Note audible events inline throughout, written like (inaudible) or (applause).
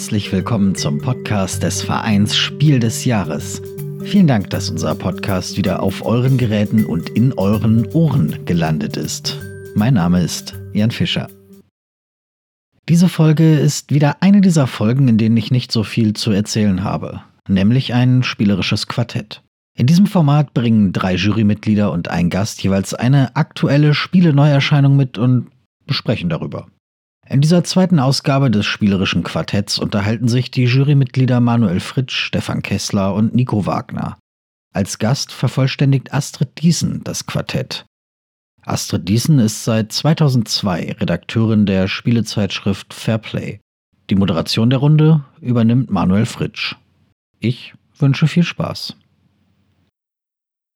Herzlich willkommen zum Podcast des Vereins Spiel des Jahres. Vielen Dank, dass unser Podcast wieder auf euren Geräten und in euren Ohren gelandet ist. Mein Name ist Jan Fischer. Diese Folge ist wieder eine dieser Folgen, in denen ich nicht so viel zu erzählen habe, nämlich ein spielerisches Quartett. In diesem Format bringen drei Jurymitglieder und ein Gast jeweils eine aktuelle Spiele-Neuerscheinung mit und besprechen darüber. In dieser zweiten Ausgabe des spielerischen Quartetts unterhalten sich die Jurymitglieder Manuel Fritsch, Stefan Kessler und Nico Wagner. Als Gast vervollständigt Astrid Diesen das Quartett. Astrid Diesen ist seit 2002 Redakteurin der Spielezeitschrift Fairplay. Die Moderation der Runde übernimmt Manuel Fritsch. Ich wünsche viel Spaß.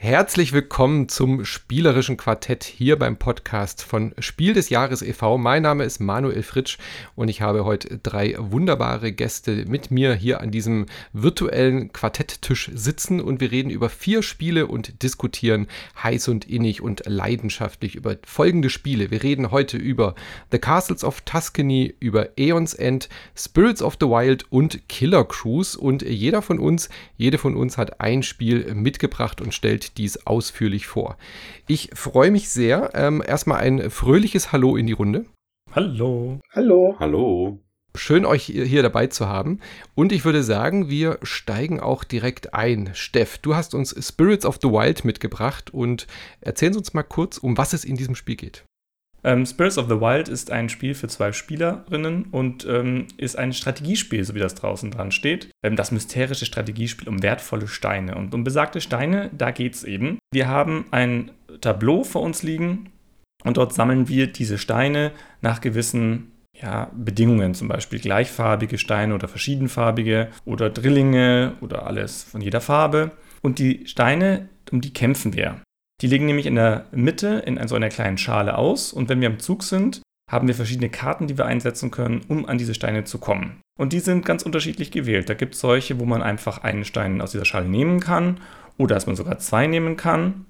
Herzlich willkommen zum spielerischen Quartett hier beim Podcast von Spiel des Jahres e.V. Mein Name ist Manuel Fritsch und ich habe heute drei wunderbare Gäste mit mir hier an diesem virtuellen Quartetttisch sitzen und wir reden über vier Spiele und diskutieren heiß und innig und leidenschaftlich über folgende Spiele. Wir reden heute über The Castles of Tuscany, über Aeons End, Spirits of the Wild und Killer Cruise und jeder von uns, jede von uns hat ein Spiel mitgebracht und stellt dies ausführlich vor. Ich freue mich sehr. Ähm, erstmal ein fröhliches Hallo in die Runde. Hallo. Hallo. Hallo. Schön, euch hier dabei zu haben. Und ich würde sagen, wir steigen auch direkt ein. Steff, du hast uns Spirits of the Wild mitgebracht und erzählen uns mal kurz, um was es in diesem Spiel geht. Ähm, Spirits of the Wild ist ein Spiel für zwei Spielerinnen und ähm, ist ein Strategiespiel, so wie das draußen dran steht. Ähm, das mysterische Strategiespiel um wertvolle Steine. Und um besagte Steine, da geht es eben. Wir haben ein Tableau vor uns liegen und dort sammeln wir diese Steine nach gewissen ja, Bedingungen, zum Beispiel gleichfarbige Steine oder verschiedenfarbige oder Drillinge oder alles von jeder Farbe. Und die Steine, um die kämpfen wir. Die liegen nämlich in der Mitte in so einer kleinen Schale aus und wenn wir am Zug sind, haben wir verschiedene Karten, die wir einsetzen können, um an diese Steine zu kommen. Und die sind ganz unterschiedlich gewählt. Da gibt es solche, wo man einfach einen Stein aus dieser Schale nehmen kann oder dass man sogar zwei nehmen kann.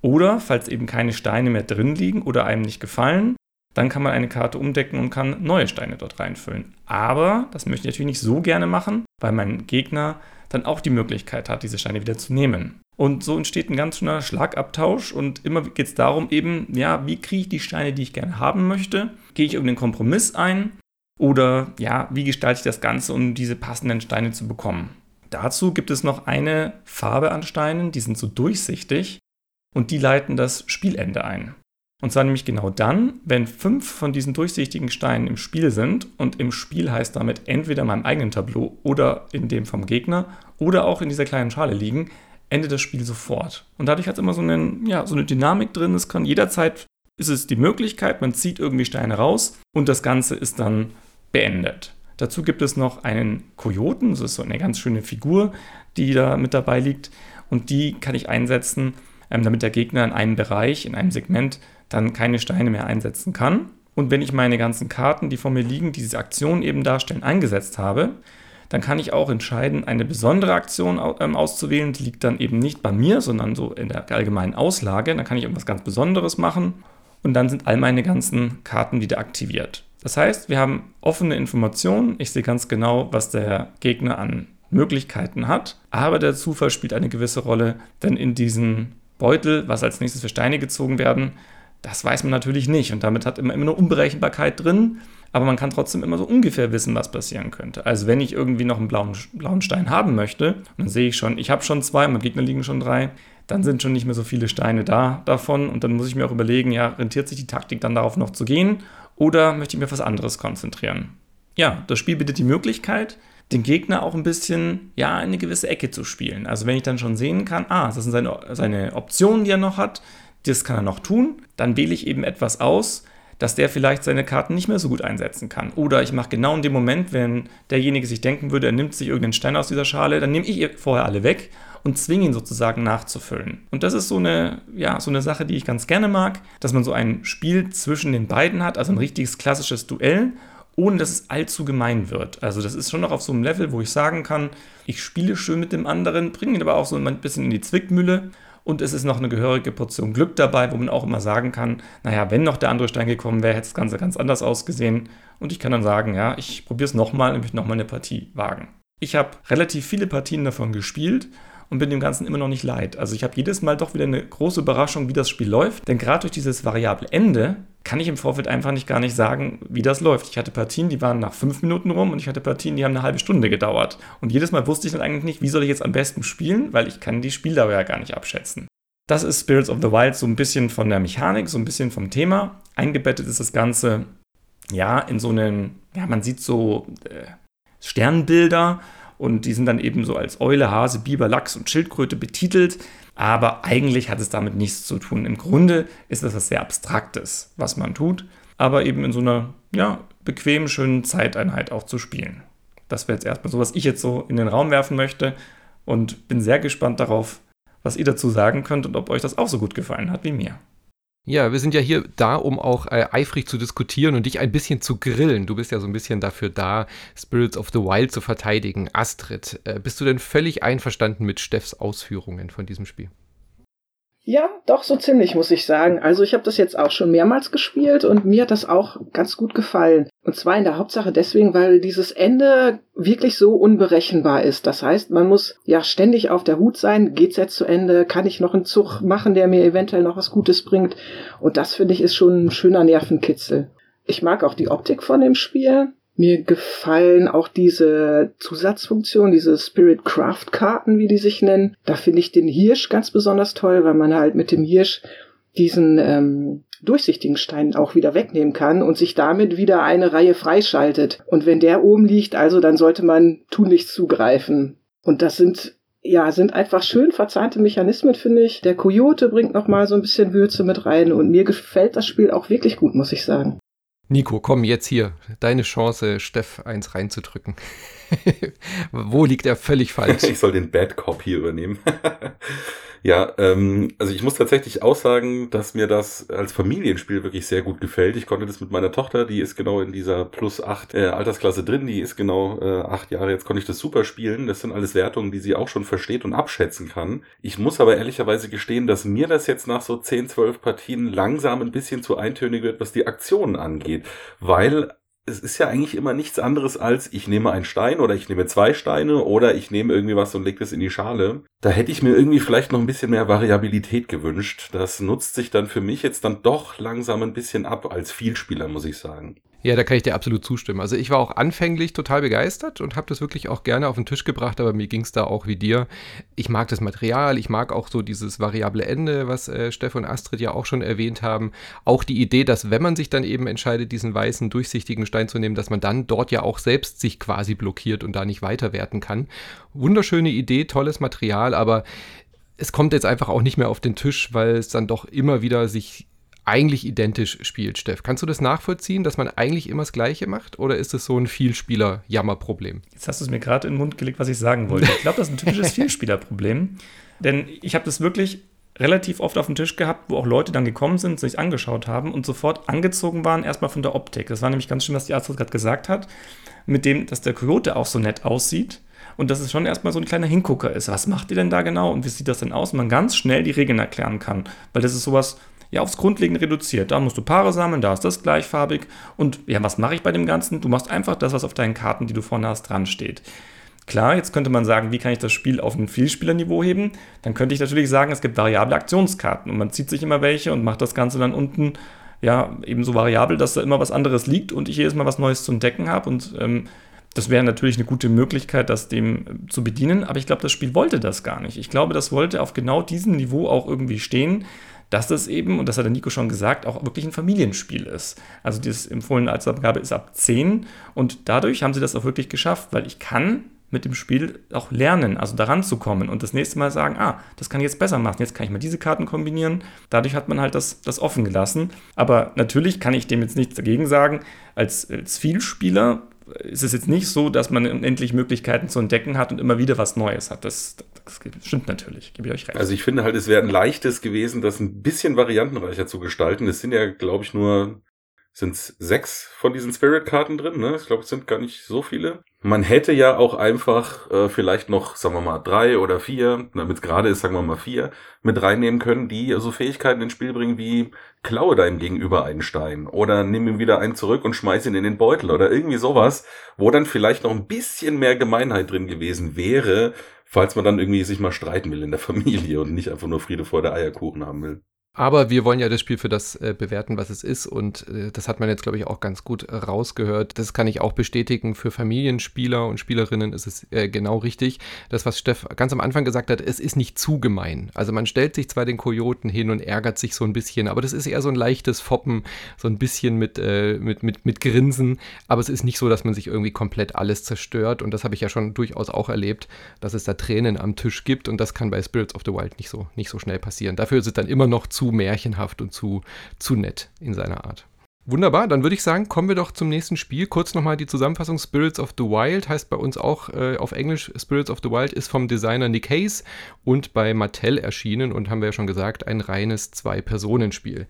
Oder, falls eben keine Steine mehr drin liegen oder einem nicht gefallen, dann kann man eine Karte umdecken und kann neue Steine dort reinfüllen. Aber das möchte ich natürlich nicht so gerne machen, weil mein Gegner dann auch die Möglichkeit hat, diese Steine wieder zu nehmen. Und so entsteht ein ganz schöner Schlagabtausch und immer geht es darum eben, ja, wie kriege ich die Steine, die ich gerne haben möchte? Gehe ich irgendeinen Kompromiss ein? Oder ja, wie gestalte ich das Ganze, um diese passenden Steine zu bekommen? Dazu gibt es noch eine Farbe an Steinen, die sind so durchsichtig und die leiten das Spielende ein. Und zwar nämlich genau dann, wenn fünf von diesen durchsichtigen Steinen im Spiel sind und im Spiel heißt damit entweder in meinem eigenen Tableau oder in dem vom Gegner oder auch in dieser kleinen Schale liegen, endet das Spiel sofort. Und dadurch hat es immer so, einen, ja, so eine Dynamik drin. Es kann jederzeit, ist es die Möglichkeit, man zieht irgendwie Steine raus und das Ganze ist dann beendet. Dazu gibt es noch einen Kojoten, das ist so eine ganz schöne Figur, die da mit dabei liegt. Und die kann ich einsetzen, ähm, damit der Gegner in einem Bereich, in einem Segment, dann keine Steine mehr einsetzen kann. Und wenn ich meine ganzen Karten, die vor mir liegen, die diese Aktion eben darstellen, eingesetzt habe, dann kann ich auch entscheiden, eine besondere Aktion ähm, auszuwählen. Die liegt dann eben nicht bei mir, sondern so in der allgemeinen Auslage. Dann kann ich irgendwas ganz Besonderes machen und dann sind all meine ganzen Karten wieder aktiviert. Das heißt, wir haben offene Informationen. Ich sehe ganz genau, was der Gegner an Möglichkeiten hat. Aber der Zufall spielt eine gewisse Rolle, denn in diesen Beutel, was als nächstes für Steine gezogen werden, das weiß man natürlich nicht. Und damit hat immer, immer eine Unberechenbarkeit drin aber man kann trotzdem immer so ungefähr wissen, was passieren könnte. Also wenn ich irgendwie noch einen blauen, blauen Stein haben möchte, dann sehe ich schon, ich habe schon zwei, mein Gegner liegen schon drei, dann sind schon nicht mehr so viele Steine da davon und dann muss ich mir auch überlegen, ja, rentiert sich die Taktik dann darauf noch zu gehen oder möchte ich mir auf was anderes konzentrieren? Ja, das Spiel bietet die Möglichkeit, den Gegner auch ein bisschen, ja, in eine gewisse Ecke zu spielen. Also wenn ich dann schon sehen kann, ah, das sind seine, seine Optionen, die er noch hat, das kann er noch tun, dann wähle ich eben etwas aus, dass der vielleicht seine Karten nicht mehr so gut einsetzen kann. Oder ich mache genau in dem Moment, wenn derjenige sich denken würde, er nimmt sich irgendeinen Stein aus dieser Schale, dann nehme ich vorher alle weg und zwinge ihn sozusagen nachzufüllen. Und das ist so eine, ja, so eine Sache, die ich ganz gerne mag, dass man so ein Spiel zwischen den beiden hat, also ein richtiges klassisches Duell, ohne dass es allzu gemein wird. Also das ist schon noch auf so einem Level, wo ich sagen kann, ich spiele schön mit dem anderen, bringe ihn aber auch so ein bisschen in die Zwickmühle Und es ist noch eine gehörige Portion Glück dabei, wo man auch immer sagen kann, naja, wenn noch der andere Stein gekommen wäre, hätte das Ganze ganz anders ausgesehen. Und ich kann dann sagen, ja, ich probiere es nochmal und möchte nochmal eine Partie wagen. Ich habe relativ viele Partien davon gespielt und bin dem Ganzen immer noch nicht leid. Also ich habe jedes Mal doch wieder eine große Überraschung, wie das Spiel läuft. Denn gerade durch dieses variable Ende kann ich im Vorfeld einfach nicht gar nicht sagen, wie das läuft. Ich hatte Partien, die waren nach fünf Minuten rum und ich hatte Partien, die haben eine halbe Stunde gedauert. Und jedes Mal wusste ich dann eigentlich nicht, wie soll ich jetzt am besten spielen, weil ich kann die Spieldauer ja gar nicht abschätzen. Das ist Spirits of the Wild so ein bisschen von der Mechanik, so ein bisschen vom Thema. Eingebettet ist das Ganze ja in so einen, ja, man sieht so äh, Sternbilder und die sind dann eben so als Eule, Hase, Biber, Lachs und Schildkröte betitelt. Aber eigentlich hat es damit nichts zu tun. Im Grunde ist das was sehr Abstraktes, was man tut, aber eben in so einer ja, bequemen, schönen Zeiteinheit auch zu spielen. Das wäre jetzt erstmal so, was ich jetzt so in den Raum werfen möchte und bin sehr gespannt darauf, was ihr dazu sagen könnt und ob euch das auch so gut gefallen hat wie mir. Ja, wir sind ja hier da, um auch äh, eifrig zu diskutieren und dich ein bisschen zu grillen. Du bist ja so ein bisschen dafür da, Spirits of the Wild zu verteidigen. Astrid, äh, bist du denn völlig einverstanden mit Steffs Ausführungen von diesem Spiel? Ja, doch so ziemlich, muss ich sagen. Also ich habe das jetzt auch schon mehrmals gespielt und mir hat das auch ganz gut gefallen. Und zwar in der Hauptsache deswegen, weil dieses Ende wirklich so unberechenbar ist. Das heißt, man muss ja ständig auf der Hut sein. Geht's jetzt zu Ende? Kann ich noch einen Zug machen, der mir eventuell noch was Gutes bringt? Und das finde ich ist schon ein schöner Nervenkitzel. Ich mag auch die Optik von dem Spiel. Mir gefallen auch diese Zusatzfunktionen, diese Spirit Craft Karten, wie die sich nennen. Da finde ich den Hirsch ganz besonders toll, weil man halt mit dem Hirsch diesen ähm, durchsichtigen Stein auch wieder wegnehmen kann und sich damit wieder eine Reihe freischaltet. Und wenn der oben liegt, also dann sollte man tunlichst zugreifen. Und das sind ja, sind einfach schön verzahnte Mechanismen, finde ich. Der Coyote bringt noch mal so ein bisschen Würze mit rein und mir gefällt das Spiel auch wirklich gut, muss ich sagen. Nico, komm jetzt hier. Deine Chance, Steff eins reinzudrücken. (laughs) Wo liegt er völlig falsch? Ich soll den Bad Cop hier übernehmen. (laughs) Ja, ähm, also ich muss tatsächlich auch sagen, dass mir das als Familienspiel wirklich sehr gut gefällt. Ich konnte das mit meiner Tochter, die ist genau in dieser plus acht äh, Altersklasse drin, die ist genau äh, acht Jahre, jetzt konnte ich das super spielen. Das sind alles Wertungen, die sie auch schon versteht und abschätzen kann. Ich muss aber ehrlicherweise gestehen, dass mir das jetzt nach so 10, 12 Partien langsam ein bisschen zu eintönig wird, was die Aktionen angeht. Weil es ist ja eigentlich immer nichts anderes als, ich nehme einen Stein oder ich nehme zwei Steine oder ich nehme irgendwie was und lege das in die Schale. Da hätte ich mir irgendwie vielleicht noch ein bisschen mehr Variabilität gewünscht. Das nutzt sich dann für mich jetzt dann doch langsam ein bisschen ab als Vielspieler, muss ich sagen. Ja, da kann ich dir absolut zustimmen. Also ich war auch anfänglich total begeistert und habe das wirklich auch gerne auf den Tisch gebracht, aber mir ging es da auch wie dir. Ich mag das Material, ich mag auch so dieses variable Ende, was äh, Steff und Astrid ja auch schon erwähnt haben. Auch die Idee, dass wenn man sich dann eben entscheidet, diesen weißen, durchsichtigen Stein zu nehmen, dass man dann dort ja auch selbst sich quasi blockiert und da nicht weiterwerten kann. Wunderschöne Idee, tolles Material, aber es kommt jetzt einfach auch nicht mehr auf den Tisch, weil es dann doch immer wieder sich eigentlich identisch spielt, Steff. Kannst du das nachvollziehen, dass man eigentlich immer das Gleiche macht? Oder ist es so ein Vielspieler-Jammerproblem? Jetzt hast du es mir gerade in den Mund gelegt, was ich sagen wollte. Ich glaube, das ist ein typisches (laughs) Vielspielerproblem. Denn ich habe das wirklich relativ oft auf dem Tisch gehabt, wo auch Leute dann gekommen sind, sich angeschaut haben und sofort angezogen waren, erstmal von der Optik. Das war nämlich ganz schön, was die Arzt gerade gesagt hat, mit dem, dass der Coyote auch so nett aussieht und dass es schon erstmal so ein kleiner Hingucker ist. Was macht ihr denn da genau und wie sieht das denn aus? Und man ganz schnell die Regeln erklären kann, weil das ist sowas, ja aufs Grundlegende reduziert. Da musst du Paare sammeln, da ist das gleichfarbig. Und ja, was mache ich bei dem Ganzen? Du machst einfach das, was auf deinen Karten, die du vorne hast, dran steht. Klar, jetzt könnte man sagen, wie kann ich das Spiel auf ein Vielspielerniveau heben? Dann könnte ich natürlich sagen, es gibt variable Aktionskarten und man zieht sich immer welche und macht das Ganze dann unten ja eben so variabel, dass da immer was anderes liegt und ich jedes Mal was Neues zu entdecken habe und ähm, das wäre natürlich eine gute Möglichkeit, das dem zu bedienen, aber ich glaube, das Spiel wollte das gar nicht. Ich glaube, das wollte auf genau diesem Niveau auch irgendwie stehen, dass das eben, und das hat der Nico schon gesagt, auch wirklich ein Familienspiel ist. Also dieses empfohlene Altersabgabe ist ab 10 und dadurch haben sie das auch wirklich geschafft, weil ich kann mit dem Spiel auch lernen, also daran zu kommen und das nächste Mal sagen, ah, das kann ich jetzt besser machen, jetzt kann ich mal diese Karten kombinieren. Dadurch hat man halt das, das offen gelassen. Aber natürlich kann ich dem jetzt nichts dagegen sagen. Als, als Vielspieler ist es jetzt nicht so, dass man unendlich Möglichkeiten zu entdecken hat und immer wieder was Neues hat. Das, das stimmt natürlich, gebe ich euch recht. Also ich finde halt, es wäre ein leichtes gewesen, das ein bisschen variantenreicher zu gestalten. Es sind ja, glaube ich, nur sind sechs von diesen Spirit-Karten drin. Ne? Ich glaube, es sind gar nicht so viele. Man hätte ja auch einfach äh, vielleicht noch, sagen wir mal, drei oder vier, damit es gerade ist, sagen wir mal vier, mit reinnehmen können, die so Fähigkeiten ins Spiel bringen wie klaue deinem Gegenüber einen Stein oder nimm ihm wieder einen zurück und schmeiß ihn in den Beutel oder irgendwie sowas, wo dann vielleicht noch ein bisschen mehr Gemeinheit drin gewesen wäre, falls man dann irgendwie sich mal streiten will in der (laughs) Familie und nicht einfach nur Friede vor der Eierkuchen haben will. Aber wir wollen ja das Spiel für das äh, bewerten, was es ist. Und äh, das hat man jetzt, glaube ich, auch ganz gut äh, rausgehört. Das kann ich auch bestätigen. Für Familienspieler und Spielerinnen ist es äh, genau richtig. Das, was Steff ganz am Anfang gesagt hat, es ist nicht zu gemein. Also man stellt sich zwar den Kojoten hin und ärgert sich so ein bisschen, aber das ist eher so ein leichtes Foppen, so ein bisschen mit, äh, mit, mit, mit Grinsen. Aber es ist nicht so, dass man sich irgendwie komplett alles zerstört. Und das habe ich ja schon durchaus auch erlebt, dass es da Tränen am Tisch gibt. Und das kann bei Spirits of the Wild nicht so, nicht so schnell passieren. Dafür ist es dann immer noch zu märchenhaft und zu, zu nett in seiner Art. Wunderbar, dann würde ich sagen, kommen wir doch zum nächsten Spiel. Kurz nochmal die Zusammenfassung. Spirits of the Wild heißt bei uns auch äh, auf Englisch Spirits of the Wild ist vom Designer Nick Hayes und bei Mattel erschienen und haben wir ja schon gesagt, ein reines Zwei-Personen-Spiel.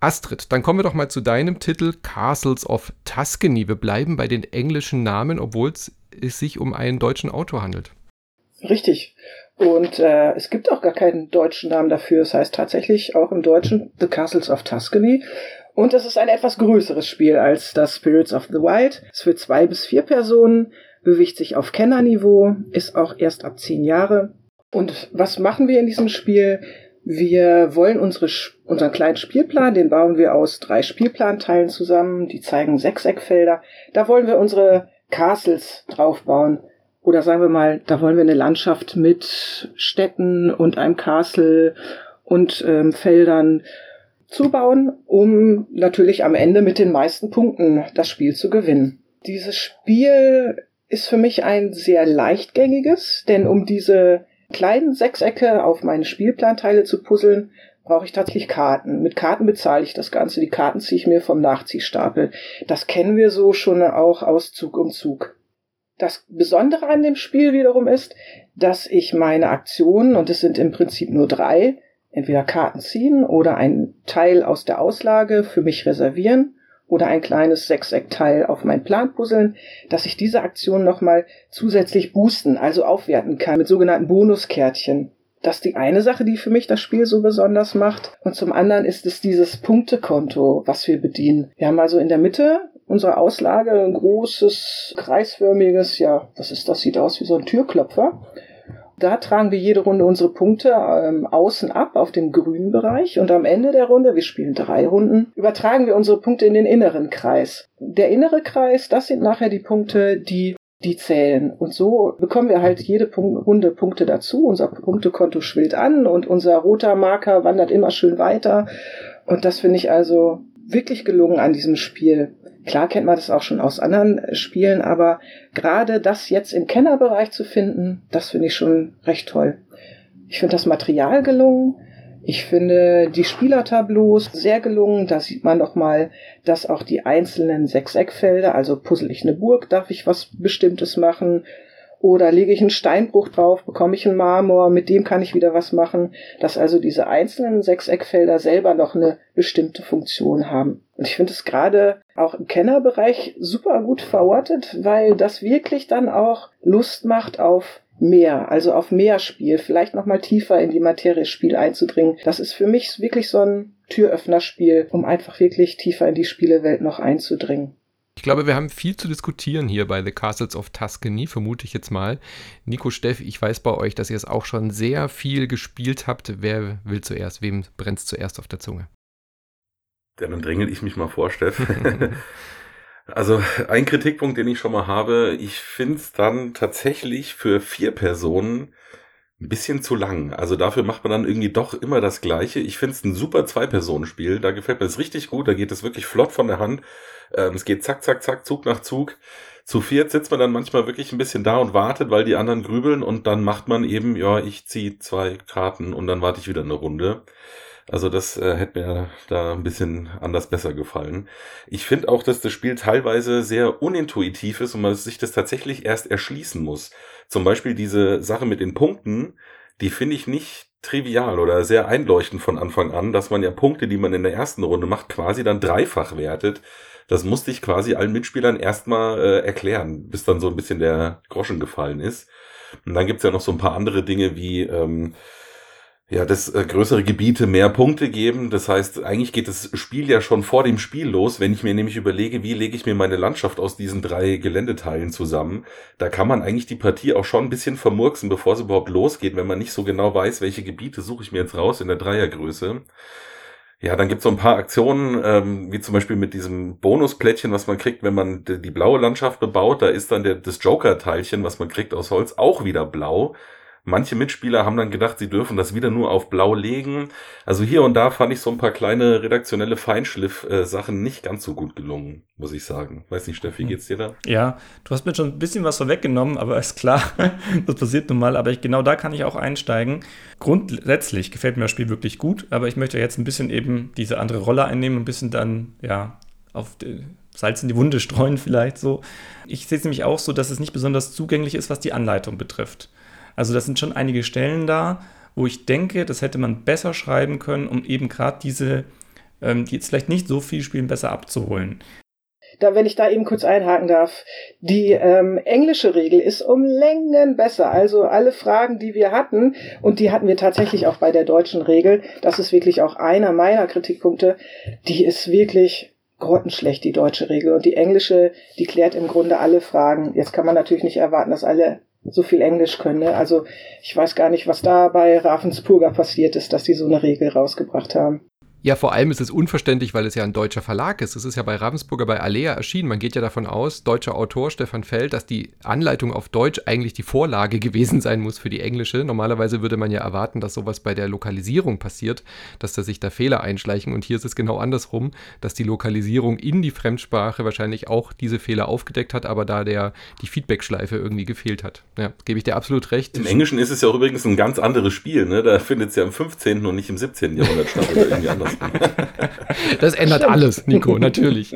Astrid, dann kommen wir doch mal zu deinem Titel Castles of Tuscany. Wir bleiben bei den englischen Namen, obwohl es sich um einen deutschen Autor handelt. Richtig. Und äh, es gibt auch gar keinen deutschen Namen dafür. Es heißt tatsächlich auch im Deutschen The Castles of Tuscany. Und es ist ein etwas größeres Spiel als das Spirits of the Wild. Es für zwei bis vier Personen, bewegt sich auf Kennerniveau, ist auch erst ab zehn Jahre. Und was machen wir in diesem Spiel? Wir wollen unsere, unseren kleinen Spielplan, den bauen wir aus drei Spielplanteilen zusammen, die zeigen Sechseckfelder. Da wollen wir unsere Castles draufbauen. Oder sagen wir mal, da wollen wir eine Landschaft mit Städten und einem Castle und ähm, Feldern zubauen, um natürlich am Ende mit den meisten Punkten das Spiel zu gewinnen. Dieses Spiel ist für mich ein sehr leichtgängiges, denn um diese kleinen Sechsecke auf meine Spielplanteile zu puzzeln, brauche ich tatsächlich Karten. Mit Karten bezahle ich das Ganze. Die Karten ziehe ich mir vom Nachziehstapel. Das kennen wir so schon auch aus Zug um Zug. Das Besondere an dem Spiel wiederum ist, dass ich meine Aktionen, und es sind im Prinzip nur drei, entweder Karten ziehen oder ein Teil aus der Auslage für mich reservieren oder ein kleines Sechseckteil auf meinen Plan puzzeln, dass ich diese Aktion nochmal zusätzlich boosten, also aufwerten kann mit sogenannten Bonuskärtchen. Das ist die eine Sache, die für mich das Spiel so besonders macht. Und zum anderen ist es dieses Punktekonto, was wir bedienen. Wir haben also in der Mitte unserer Auslage ein großes, kreisförmiges, ja, was ist das? Sieht aus wie so ein Türklopfer. Da tragen wir jede Runde unsere Punkte ähm, außen ab auf dem grünen Bereich und am Ende der Runde, wir spielen drei Runden, übertragen wir unsere Punkte in den inneren Kreis. Der innere Kreis, das sind nachher die Punkte, die die zählen. Und so bekommen wir halt jede Punkt, Runde Punkte dazu. Unser Punktekonto schwillt an und unser roter Marker wandert immer schön weiter. Und das finde ich also wirklich gelungen an diesem Spiel. Klar kennt man das auch schon aus anderen Spielen, aber gerade das jetzt im Kennerbereich zu finden, das finde ich schon recht toll. Ich finde das Material gelungen. Ich finde die Spielertableaus sehr gelungen. Da sieht man noch mal, dass auch die einzelnen Sechseckfelder, also puzzle ich eine Burg, darf ich was Bestimmtes machen, oder lege ich einen Steinbruch drauf, bekomme ich einen Marmor, mit dem kann ich wieder was machen, dass also diese einzelnen Sechseckfelder selber noch eine bestimmte Funktion haben. Und ich finde es gerade auch im Kennerbereich super gut verortet, weil das wirklich dann auch Lust macht auf mehr, also auf mehr Spiel, vielleicht noch mal tiefer in die Materie Spiel einzudringen. Das ist für mich wirklich so ein Türöffnerspiel, um einfach wirklich tiefer in die Spielewelt noch einzudringen. Ich glaube, wir haben viel zu diskutieren hier bei The Castles of Tuscany, vermute ich jetzt mal. Nico Steff, ich weiß bei euch, dass ihr es auch schon sehr viel gespielt habt. Wer will zuerst? Wem brennt es zuerst auf der Zunge? Ja, dann drängel ich mich mal vor, Steff. (laughs) also ein Kritikpunkt, den ich schon mal habe, ich finde es dann tatsächlich für vier Personen ein bisschen zu lang. Also dafür macht man dann irgendwie doch immer das Gleiche. Ich finde es ein super Zwei-Personen-Spiel. Da gefällt mir es richtig gut. Da geht es wirklich flott von der Hand. Ähm, es geht zack, zack, zack, Zug nach Zug. Zu viert sitzt man dann manchmal wirklich ein bisschen da und wartet, weil die anderen grübeln und dann macht man eben, ja, ich ziehe zwei Karten und dann warte ich wieder eine Runde. Also das äh, hätte mir da ein bisschen anders besser gefallen. Ich finde auch, dass das Spiel teilweise sehr unintuitiv ist und man sich das tatsächlich erst erschließen muss. Zum Beispiel diese Sache mit den Punkten, die finde ich nicht trivial oder sehr einleuchtend von Anfang an, dass man ja Punkte, die man in der ersten Runde macht, quasi dann dreifach wertet. Das musste ich quasi allen Mitspielern erstmal äh, erklären, bis dann so ein bisschen der Groschen gefallen ist. Und dann gibt's ja noch so ein paar andere Dinge wie ähm, ja, dass äh, größere Gebiete mehr Punkte geben. Das heißt, eigentlich geht das Spiel ja schon vor dem Spiel los, wenn ich mir nämlich überlege, wie lege ich mir meine Landschaft aus diesen drei Geländeteilen zusammen. Da kann man eigentlich die Partie auch schon ein bisschen vermurksen, bevor es überhaupt losgeht, wenn man nicht so genau weiß, welche Gebiete suche ich mir jetzt raus in der Dreiergröße. Ja, dann gibt's so ein paar Aktionen, ähm, wie zum Beispiel mit diesem Bonusplättchen, was man kriegt, wenn man die, die blaue Landschaft bebaut. Da ist dann der, das Joker-Teilchen, was man kriegt aus Holz, auch wieder blau. Manche Mitspieler haben dann gedacht, sie dürfen das wieder nur auf blau legen. Also hier und da fand ich so ein paar kleine redaktionelle Feinschliff-Sachen nicht ganz so gut gelungen, muss ich sagen. Weiß nicht, Steffi, geht's dir da? Ja, du hast mir schon ein bisschen was vorweggenommen, aber ist klar, (laughs) das passiert nun mal. Aber ich, genau da kann ich auch einsteigen. Grundsätzlich gefällt mir das Spiel wirklich gut, aber ich möchte jetzt ein bisschen eben diese andere Rolle einnehmen, ein bisschen dann, ja, auf Salz in die Wunde streuen (laughs) vielleicht so. Ich sehe es nämlich auch so, dass es nicht besonders zugänglich ist, was die Anleitung betrifft. Also das sind schon einige Stellen da, wo ich denke, das hätte man besser schreiben können, um eben gerade diese, ähm, die jetzt vielleicht nicht so viel spielen, besser abzuholen. Da, wenn ich da eben kurz einhaken darf, die ähm, englische Regel ist um Längen besser. Also alle Fragen, die wir hatten, und die hatten wir tatsächlich auch bei der deutschen Regel, das ist wirklich auch einer meiner Kritikpunkte, die ist wirklich grottenschlecht, die deutsche Regel. Und die englische, die klärt im Grunde alle Fragen. Jetzt kann man natürlich nicht erwarten, dass alle so viel Englisch können. Ne? Also ich weiß gar nicht, was da bei Ravensburger passiert ist, dass die so eine Regel rausgebracht haben. Ja, vor allem ist es unverständlich, weil es ja ein deutscher Verlag ist. Es ist ja bei Ravensburger bei Alea erschienen. Man geht ja davon aus, deutscher Autor Stefan Feld, dass die Anleitung auf Deutsch eigentlich die Vorlage (laughs) gewesen sein muss für die englische. Normalerweise würde man ja erwarten, dass sowas bei der Lokalisierung passiert, dass da sich da Fehler einschleichen. Und hier ist es genau andersrum, dass die Lokalisierung in die Fremdsprache wahrscheinlich auch diese Fehler aufgedeckt hat, aber da der die Feedbackschleife irgendwie gefehlt hat. Ja, gebe ich dir absolut recht. Im Englischen ist es ja auch übrigens ein ganz anderes Spiel. Ne? Da findet es ja im 15. und nicht im 17. Jahrhundert statt oder irgendwie anders. (laughs) Das ändert Stimmt. alles, Nico, natürlich.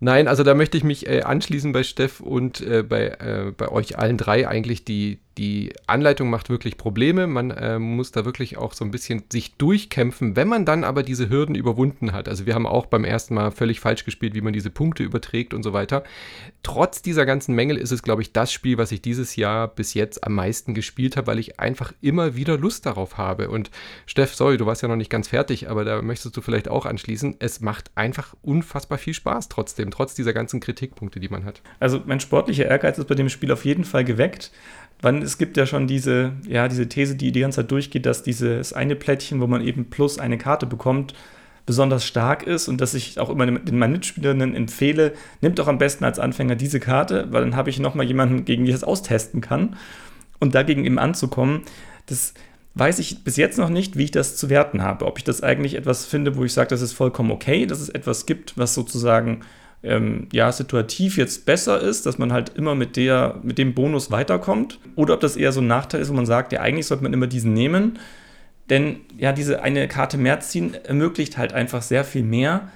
Nein, also da möchte ich mich äh, anschließen bei Steff und äh, bei, äh, bei euch allen drei eigentlich die, die Anleitung macht wirklich Probleme. Man äh, muss da wirklich auch so ein bisschen sich durchkämpfen, wenn man dann aber diese Hürden überwunden hat. Also wir haben auch beim ersten Mal völlig falsch gespielt, wie man diese Punkte überträgt und so weiter. Trotz dieser ganzen Mängel ist es, glaube ich, das Spiel, was ich dieses Jahr bis jetzt am meisten gespielt habe, weil ich einfach immer wieder Lust darauf habe. Und Steff, sorry, du warst ja noch nicht ganz fertig, aber da möchtest du vielleicht auch anschließen. Es macht einfach unfassbar viel Spaß trotzdem, trotz dieser ganzen Kritikpunkte, die man hat. Also mein sportlicher Ehrgeiz ist bei dem Spiel auf jeden Fall geweckt wann, es gibt ja schon diese, ja, diese These, die die ganze Zeit durchgeht, dass dieses eine Plättchen, wo man eben plus eine Karte bekommt, besonders stark ist und dass ich auch immer den meinen empfehle, nimmt doch am besten als Anfänger diese Karte, weil dann habe ich nochmal jemanden, gegen den ich das austesten kann und dagegen eben anzukommen. Das weiß ich bis jetzt noch nicht, wie ich das zu werten habe. Ob ich das eigentlich etwas finde, wo ich sage, das ist vollkommen okay, dass es etwas gibt, was sozusagen ähm, ja, situativ jetzt besser ist, dass man halt immer mit, der, mit dem Bonus weiterkommt. Oder ob das eher so ein Nachteil ist, wo man sagt, ja, eigentlich sollte man immer diesen nehmen. Denn ja, diese eine Karte mehr ziehen ermöglicht halt einfach sehr viel mehr,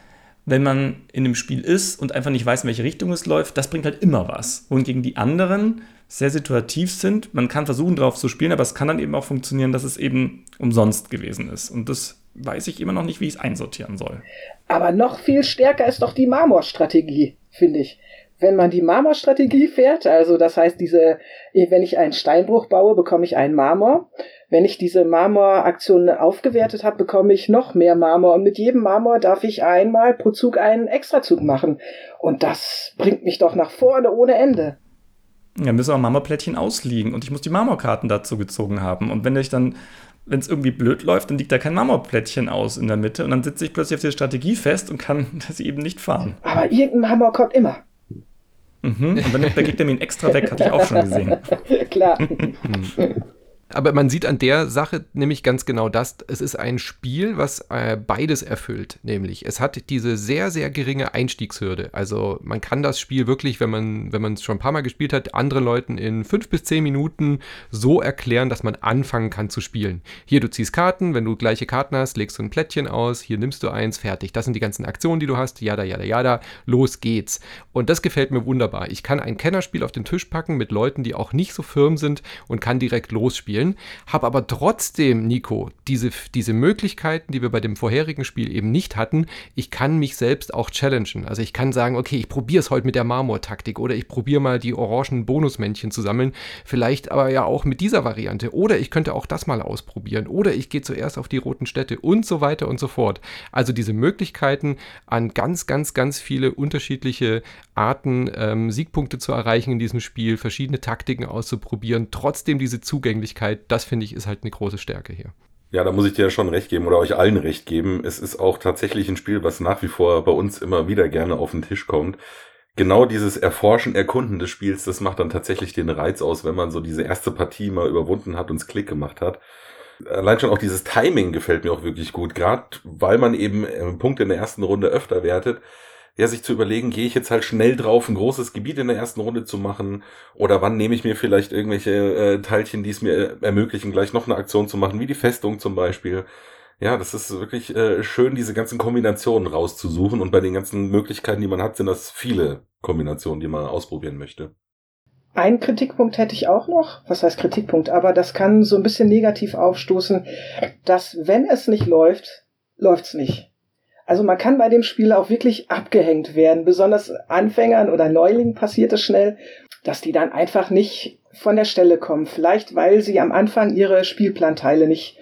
wenn man in dem Spiel ist und einfach nicht weiß, in welche Richtung es läuft. Das bringt halt immer was. Wohingegen die anderen sehr situativ sind. Man kann versuchen, drauf zu spielen, aber es kann dann eben auch funktionieren, dass es eben umsonst gewesen ist. Und das weiß ich immer noch nicht, wie ich es einsortieren soll. Aber noch viel stärker ist doch die Marmorstrategie, finde ich. Wenn man die Marmorstrategie fährt, also das heißt, diese, wenn ich einen Steinbruch baue, bekomme ich einen Marmor. Wenn ich diese Marmoraktion aufgewertet habe, bekomme ich noch mehr Marmor. Und mit jedem Marmor darf ich einmal pro Zug einen Extrazug machen. Und das bringt mich doch nach vorne ohne Ende. Ja, müssen auch Marmorplättchen ausliegen und ich muss die Marmorkarten dazu gezogen haben. Und wenn ich dann wenn es irgendwie blöd läuft, dann liegt da kein Marmorplättchen aus in der Mitte und dann sitze ich plötzlich auf dieser Strategie fest und kann (laughs) das eben nicht fahren. Aber irgendein Marmor kommt immer. Mhm. Und dann nimmt der Gegner ihn extra weg, hatte ich auch schon gesehen. (laughs) Klar. (laughs) Aber man sieht an der Sache nämlich ganz genau das. Es ist ein Spiel, was äh, beides erfüllt. Nämlich, es hat diese sehr, sehr geringe Einstiegshürde. Also man kann das Spiel wirklich, wenn man wenn man es schon ein paar Mal gespielt hat, anderen Leuten in fünf bis zehn Minuten so erklären, dass man anfangen kann zu spielen. Hier, du ziehst Karten, wenn du gleiche Karten hast, legst du ein Plättchen aus, hier nimmst du eins, fertig. Das sind die ganzen Aktionen, die du hast. Jada, jada, jada. Los geht's. Und das gefällt mir wunderbar. Ich kann ein Kennerspiel auf den Tisch packen mit Leuten, die auch nicht so firm sind und kann direkt losspielen auszuspielen, habe aber trotzdem, Nico, diese, diese Möglichkeiten, die wir bei dem vorherigen Spiel eben nicht hatten. Ich kann mich selbst auch challengen. Also ich kann sagen, okay, ich probiere es heute mit der Marmor-Taktik oder ich probiere mal die orangen Bonusmännchen zu sammeln. Vielleicht aber ja auch mit dieser Variante. Oder ich könnte auch das mal ausprobieren. Oder ich gehe zuerst auf die roten Städte und so weiter und so fort. Also diese Möglichkeiten an ganz, ganz, ganz viele unterschiedliche Arten, ähm, Siegpunkte zu erreichen in diesem Spiel, verschiedene Taktiken auszuprobieren, trotzdem diese Zugänglichkeit, das finde ich, ist halt eine große Stärke hier. Ja, da muss ich dir ja schon recht geben oder euch allen recht geben. Es ist auch tatsächlich ein Spiel, was nach wie vor bei uns immer wieder gerne auf den Tisch kommt. Genau dieses Erforschen, Erkunden des Spiels, das macht dann tatsächlich den Reiz aus, wenn man so diese erste Partie mal überwunden hat und es Klick gemacht hat. Allein schon auch dieses Timing gefällt mir auch wirklich gut, gerade weil man eben Punkte in der ersten Runde öfter wertet ja, sich zu überlegen, gehe ich jetzt halt schnell drauf, ein großes Gebiet in der ersten Runde zu machen oder wann nehme ich mir vielleicht irgendwelche äh, Teilchen, die es mir ermöglichen, gleich noch eine Aktion zu machen, wie die Festung zum Beispiel. Ja, das ist wirklich äh, schön, diese ganzen Kombinationen rauszusuchen und bei den ganzen Möglichkeiten, die man hat, sind das viele Kombinationen, die man ausprobieren möchte. Ein Kritikpunkt hätte ich auch noch. Was heißt Kritikpunkt? Aber das kann so ein bisschen negativ aufstoßen, dass wenn es nicht läuft, läuft's nicht. Also man kann bei dem Spiel auch wirklich abgehängt werden. Besonders Anfängern oder Neulingen passiert es schnell, dass die dann einfach nicht von der Stelle kommen. Vielleicht weil sie am Anfang ihre Spielplanteile nicht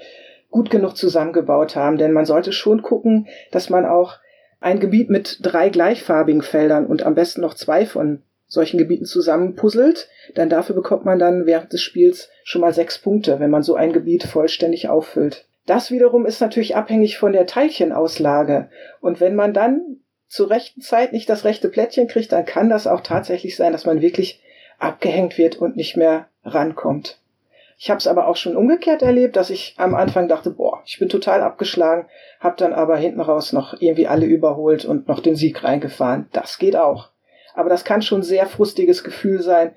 gut genug zusammengebaut haben. Denn man sollte schon gucken, dass man auch ein Gebiet mit drei gleichfarbigen Feldern und am besten noch zwei von solchen Gebieten zusammenpuzzelt, denn dafür bekommt man dann während des Spiels schon mal sechs Punkte, wenn man so ein Gebiet vollständig auffüllt. Das wiederum ist natürlich abhängig von der Teilchenauslage. Und wenn man dann zur rechten Zeit nicht das rechte Plättchen kriegt, dann kann das auch tatsächlich sein, dass man wirklich abgehängt wird und nicht mehr rankommt. Ich habe es aber auch schon umgekehrt erlebt, dass ich am Anfang dachte, boah, ich bin total abgeschlagen, habe dann aber hinten raus noch irgendwie alle überholt und noch den Sieg reingefahren. Das geht auch. Aber das kann schon ein sehr frustiges Gefühl sein,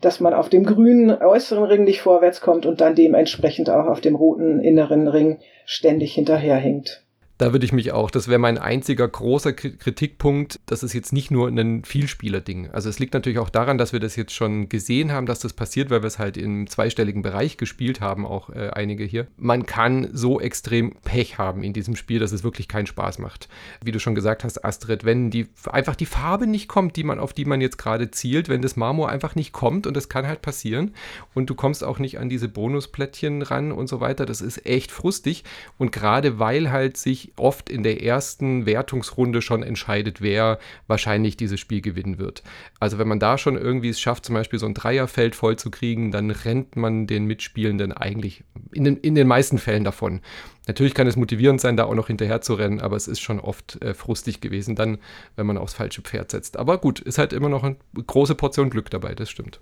dass man auf dem grünen äußeren Ring nicht vorwärts kommt und dann dementsprechend auch auf dem roten inneren Ring ständig hinterherhinkt. Da würde ich mich auch, das wäre mein einziger großer Kritikpunkt, das ist jetzt nicht nur ein Vielspieler-Ding. Also es liegt natürlich auch daran, dass wir das jetzt schon gesehen haben, dass das passiert, weil wir es halt im zweistelligen Bereich gespielt haben, auch äh, einige hier. Man kann so extrem Pech haben in diesem Spiel, dass es wirklich keinen Spaß macht. Wie du schon gesagt hast, Astrid, wenn die einfach die Farbe nicht kommt, die man, auf die man jetzt gerade zielt, wenn das Marmor einfach nicht kommt und das kann halt passieren und du kommst auch nicht an diese Bonusplättchen ran und so weiter, das ist echt frustig und gerade weil halt sich oft in der ersten Wertungsrunde schon entscheidet, wer wahrscheinlich dieses Spiel gewinnen wird. Also wenn man da schon irgendwie es schafft, zum Beispiel so ein Dreierfeld voll zu kriegen, dann rennt man den Mitspielenden eigentlich in den, in den meisten Fällen davon. Natürlich kann es motivierend sein, da auch noch hinterher zu rennen, aber es ist schon oft äh, frustig gewesen, dann, wenn man aufs falsche Pferd setzt. Aber gut, ist halt immer noch eine große Portion Glück dabei, das stimmt.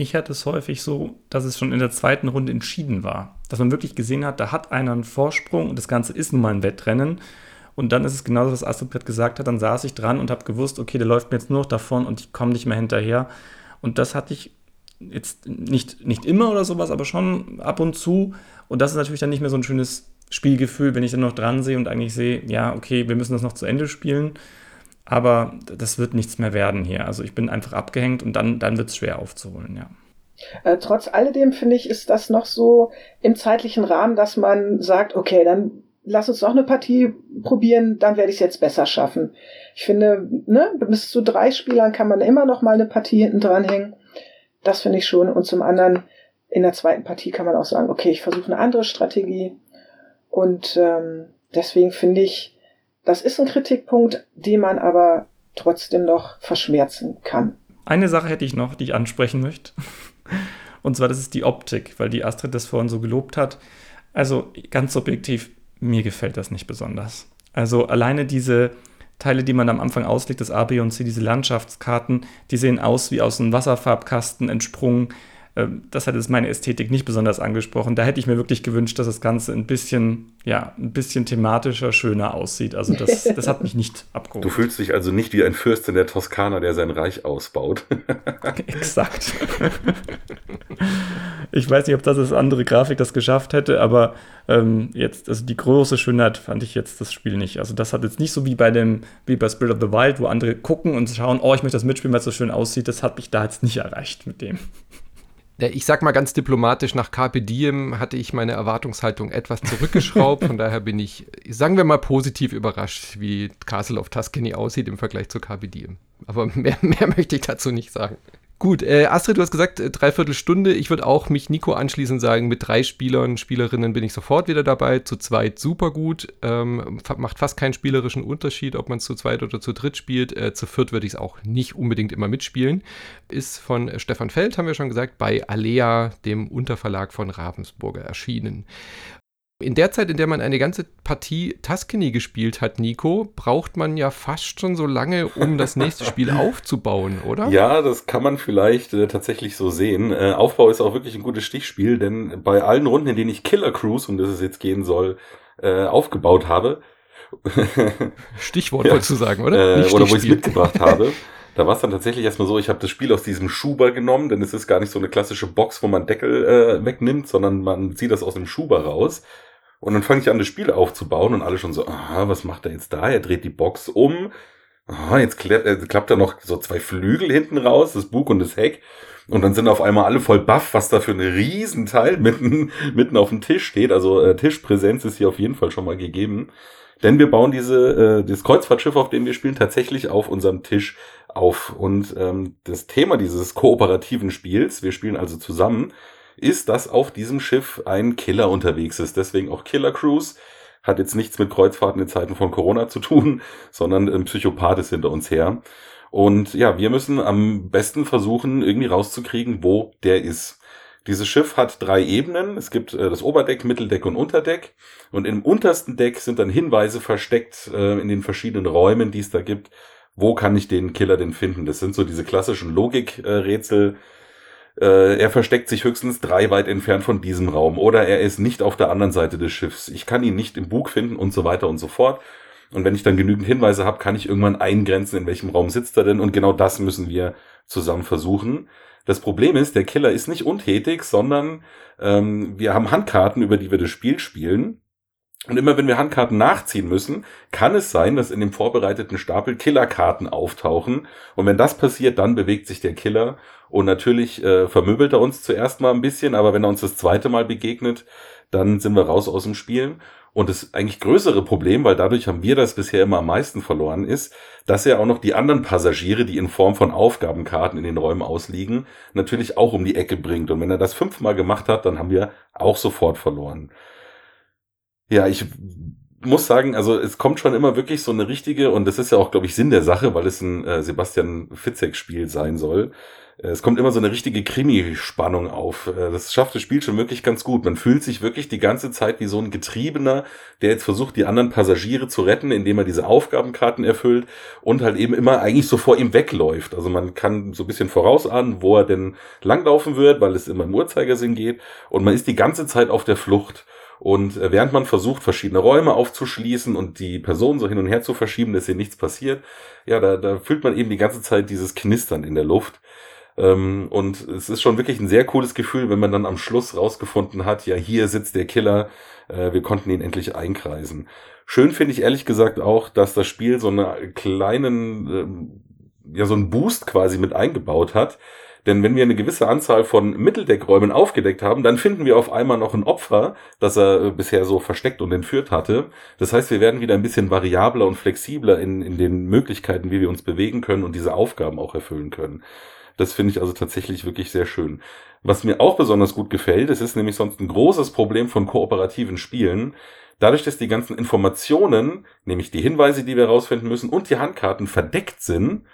Ich hatte es häufig so, dass es schon in der zweiten Runde entschieden war. Dass man wirklich gesehen hat, da hat einer einen Vorsprung und das Ganze ist nun mal ein Wettrennen. Und dann ist es genauso, was Astrid gesagt hat. Dann saß ich dran und habe gewusst, okay, der läuft mir jetzt nur noch davon und ich komme nicht mehr hinterher. Und das hatte ich jetzt nicht, nicht immer oder sowas, aber schon ab und zu. Und das ist natürlich dann nicht mehr so ein schönes Spielgefühl, wenn ich dann noch dran sehe und eigentlich sehe, ja, okay, wir müssen das noch zu Ende spielen. Aber das wird nichts mehr werden hier. Also ich bin einfach abgehängt und dann, dann wird es schwer aufzuholen, ja. Äh, trotz alledem finde ich, ist das noch so im zeitlichen Rahmen, dass man sagt, okay, dann lass uns noch eine Partie probieren, dann werde ich es jetzt besser schaffen. Ich finde, ne, bis zu drei Spielern kann man immer noch mal eine Partie hinten dranhängen. Das finde ich schon. Und zum anderen, in der zweiten Partie kann man auch sagen, okay, ich versuche eine andere Strategie. Und ähm, deswegen finde ich, das ist ein Kritikpunkt, den man aber trotzdem noch verschmerzen kann. Eine Sache hätte ich noch, die ich ansprechen möchte. (laughs) Und zwar, das ist die Optik, weil die Astrid das vorhin so gelobt hat. Also ganz subjektiv, mir gefällt das nicht besonders. Also alleine diese Teile, die man am Anfang auslegt, das A, B und C, diese Landschaftskarten, die sehen aus wie aus einem Wasserfarbkasten entsprungen. Ähm, das hat jetzt meine Ästhetik nicht besonders angesprochen. Da hätte ich mir wirklich gewünscht, dass das Ganze ein bisschen, ja, ein bisschen thematischer, schöner aussieht. Also das, (laughs) das hat mich nicht abgeholt. Du fühlst dich also nicht wie ein Fürst in der Toskana, der sein Reich ausbaut. (laughs) Exakt. ich weiß nicht, ob das als andere Grafik das geschafft hätte, aber ähm, jetzt, also die große Schönheit fand ich jetzt das Spiel nicht. Also das hat jetzt nicht so wie bei dem, wie bei Spirit of the Wild, wo andere gucken und schauen, oh, ich möchte das mitspielen, weil es so schön aussieht. Das hat mich da jetzt nicht erreicht mit dem. Ich sag mal ganz diplomatisch, nach Carpe Diem hatte ich meine Erwartungshaltung etwas zurückgeschraubt. (laughs) Von daher bin ich, sagen wir mal, positiv überrascht, wie Castle of Tuscany aussieht im Vergleich zu Carpe Diem. Aber (laughs) mehr, mehr möchte ich dazu nicht sagen. Gut, äh, Astrid, du hast gesagt, äh, dreiviertel Stunde. Ich würde auch mich Nico anschließend sagen, mit drei Spielern, Spielerinnen bin ich sofort wieder dabei. Zu zweit super gut. Ähm, macht fast keinen spielerischen Unterschied, ob man es zu zweit oder zu dritt spielt. Äh, zu viert würde ich es auch nicht unbedingt immer mitspielen. Ist von äh, Stefan Feld, haben wir schon gesagt, bei Alea, dem Unterverlag von Ravensburger, erschienen. In der Zeit, in der man eine ganze Partie Tuscany gespielt hat, Nico, braucht man ja fast schon so lange, um das nächste Spiel (laughs) aufzubauen, oder? Ja, das kann man vielleicht äh, tatsächlich so sehen. Äh, Aufbau ist auch wirklich ein gutes Stichspiel, denn bei allen Runden, in denen ich Killer Cruise, um das es jetzt gehen soll, äh, aufgebaut habe. (laughs) Stichwort ja, wolltest du sagen, oder? Äh, oder wo ich es mitgebracht (laughs) habe. Da war es dann tatsächlich erstmal so, ich habe das Spiel aus diesem Schuber genommen, denn es ist gar nicht so eine klassische Box, wo man Deckel äh, wegnimmt, sondern man zieht das aus dem Schuber raus. Und dann fange ich an, das Spiel aufzubauen und alle schon so, aha, was macht er jetzt da? Er dreht die Box um. Aha, jetzt äh, klappt da noch so zwei Flügel hinten raus, das Bug und das Heck. Und dann sind auf einmal alle voll baff, was da für ein Riesenteil (laughs) mitten, mitten auf dem Tisch steht. Also äh, Tischpräsenz ist hier auf jeden Fall schon mal gegeben. Denn wir bauen diese, äh, das Kreuzfahrtschiff, auf dem wir spielen, tatsächlich auf unserem Tisch auf. Und ähm, das Thema dieses kooperativen Spiels, wir spielen also zusammen, ist, dass auf diesem Schiff ein Killer unterwegs ist. Deswegen auch Killer Cruise. Hat jetzt nichts mit Kreuzfahrten in Zeiten von Corona zu tun, (laughs) sondern ein Psychopath ist hinter uns her. Und ja, wir müssen am besten versuchen, irgendwie rauszukriegen, wo der ist. Dieses Schiff hat drei Ebenen. Es gibt äh, das Oberdeck, Mitteldeck und Unterdeck. Und im untersten Deck sind dann Hinweise versteckt äh, in den verschiedenen Räumen, die es da gibt. Wo kann ich den Killer denn finden? Das sind so diese klassischen Logikrätsel. Äh, äh, er versteckt sich höchstens drei weit entfernt von diesem Raum oder er ist nicht auf der anderen Seite des Schiffs. Ich kann ihn nicht im Bug finden und so weiter und so fort. Und wenn ich dann genügend Hinweise habe, kann ich irgendwann eingrenzen, in welchem Raum sitzt er denn. Und genau das müssen wir zusammen versuchen. Das Problem ist, der Killer ist nicht untätig, sondern ähm, wir haben Handkarten, über die wir das Spiel spielen. Und immer wenn wir Handkarten nachziehen müssen, kann es sein, dass in dem vorbereiteten Stapel Killerkarten auftauchen. Und wenn das passiert, dann bewegt sich der Killer. Und natürlich äh, vermöbelt er uns zuerst mal ein bisschen, aber wenn er uns das zweite Mal begegnet, dann sind wir raus aus dem Spiel. Und das eigentlich größere Problem, weil dadurch haben wir das bisher immer am meisten verloren, ist, dass er auch noch die anderen Passagiere, die in Form von Aufgabenkarten in den Räumen ausliegen, natürlich auch um die Ecke bringt. Und wenn er das fünfmal gemacht hat, dann haben wir auch sofort verloren. Ja, ich muss sagen, also es kommt schon immer wirklich so eine richtige, und das ist ja auch, glaube ich, Sinn der Sache, weil es ein äh, Sebastian Fitzek-Spiel sein soll. Äh, es kommt immer so eine richtige Krimi-Spannung auf. Äh, das schafft das Spiel schon wirklich ganz gut. Man fühlt sich wirklich die ganze Zeit wie so ein Getriebener, der jetzt versucht, die anderen Passagiere zu retten, indem er diese Aufgabenkarten erfüllt und halt eben immer eigentlich so vor ihm wegläuft. Also man kann so ein bisschen vorausahnen, wo er denn langlaufen wird, weil es immer im Uhrzeigersinn geht. Und man ist die ganze Zeit auf der Flucht. Und äh, während man versucht, verschiedene Räume aufzuschließen und die Personen so hin und her zu verschieben, dass hier nichts passiert, ja, da, da fühlt man eben die ganze Zeit dieses Knistern in der Luft. Ähm, und es ist schon wirklich ein sehr cooles Gefühl, wenn man dann am Schluss rausgefunden hat, ja, hier sitzt der Killer, äh, wir konnten ihn endlich einkreisen. Schön finde ich ehrlich gesagt auch, dass das Spiel so einen kleinen, ähm, ja, so einen Boost quasi mit eingebaut hat denn wenn wir eine gewisse Anzahl von Mitteldeckräumen aufgedeckt haben, dann finden wir auf einmal noch ein Opfer, das er äh, bisher so versteckt und entführt hatte. Das heißt, wir werden wieder ein bisschen variabler und flexibler in, in den Möglichkeiten, wie wir uns bewegen können und diese Aufgaben auch erfüllen können. Das finde ich also tatsächlich wirklich sehr schön. Was mir auch besonders gut gefällt, es ist nämlich sonst ein großes Problem von kooperativen Spielen, dadurch, dass die ganzen Informationen, nämlich die Hinweise, die wir herausfinden müssen und die Handkarten verdeckt sind,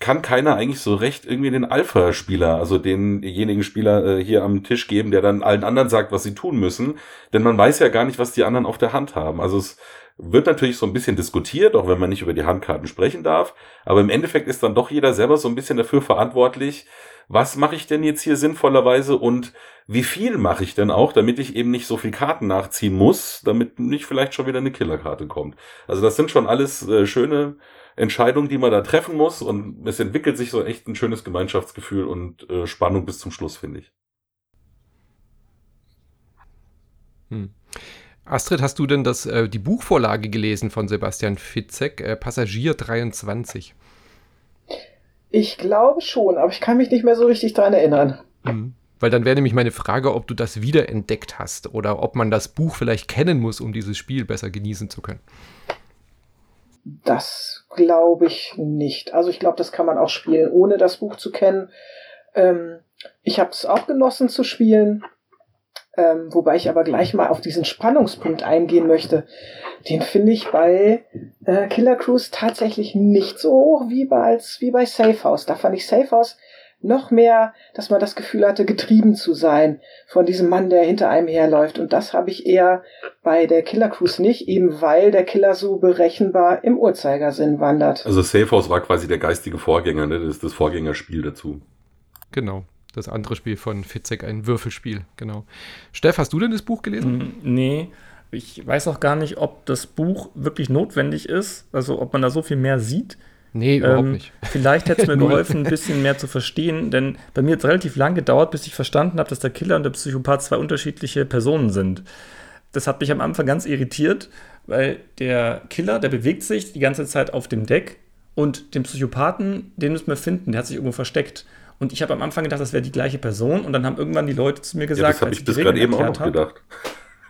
kann keiner eigentlich so recht irgendwie den Alpha-Spieler, also denjenigen Spieler äh, hier am Tisch geben, der dann allen anderen sagt, was sie tun müssen. Denn man weiß ja gar nicht, was die anderen auf der Hand haben. Also es wird natürlich so ein bisschen diskutiert, auch wenn man nicht über die Handkarten sprechen darf. Aber im Endeffekt ist dann doch jeder selber so ein bisschen dafür verantwortlich, was mache ich denn jetzt hier sinnvollerweise und wie viel mache ich denn auch, damit ich eben nicht so viel Karten nachziehen muss, damit nicht vielleicht schon wieder eine Killerkarte kommt. Also das sind schon alles äh, schöne Entscheidung, die man da treffen muss. Und es entwickelt sich so echt ein schönes Gemeinschaftsgefühl und äh, Spannung bis zum Schluss, finde ich. Hm. Astrid, hast du denn das, äh, die Buchvorlage gelesen von Sebastian Fitzek, äh, Passagier 23? Ich glaube schon, aber ich kann mich nicht mehr so richtig daran erinnern. Hm. Weil dann wäre nämlich meine Frage, ob du das wiederentdeckt hast oder ob man das Buch vielleicht kennen muss, um dieses Spiel besser genießen zu können. Das glaube ich nicht. Also ich glaube, das kann man auch spielen, ohne das Buch zu kennen. Ähm, ich habe es auch genossen zu spielen, ähm, wobei ich aber gleich mal auf diesen Spannungspunkt eingehen möchte. Den finde ich bei äh, Killer Cruise tatsächlich nicht so hoch wie bei, wie bei Safe House. Da fand ich Safe House noch mehr, dass man das Gefühl hatte, getrieben zu sein von diesem Mann, der hinter einem herläuft. Und das habe ich eher bei der Killer Cruise nicht, eben weil der Killer so berechenbar im Uhrzeigersinn wandert. Also Safe House war quasi der geistige Vorgänger, ne? das ist das Vorgängerspiel dazu. Genau. Das andere Spiel von Fitzek, ein Würfelspiel, genau. Steff, hast du denn das Buch gelesen? Mm, nee, ich weiß auch gar nicht, ob das Buch wirklich notwendig ist, also ob man da so viel mehr sieht. Nee, überhaupt ähm, nicht. (laughs) Vielleicht hätte es mir geholfen, ein bisschen mehr zu verstehen, denn bei mir hat es relativ lang gedauert, bis ich verstanden habe, dass der Killer und der Psychopath zwei unterschiedliche Personen sind. Das hat mich am Anfang ganz irritiert, weil der Killer, der bewegt sich die ganze Zeit auf dem Deck und den Psychopathen, den müssen wir finden, der hat sich irgendwo versteckt. Und ich habe am Anfang gedacht, das wäre die gleiche Person und dann haben irgendwann die Leute zu mir gesagt, ja, das habe ich bis gerade eben auch noch hab, gedacht.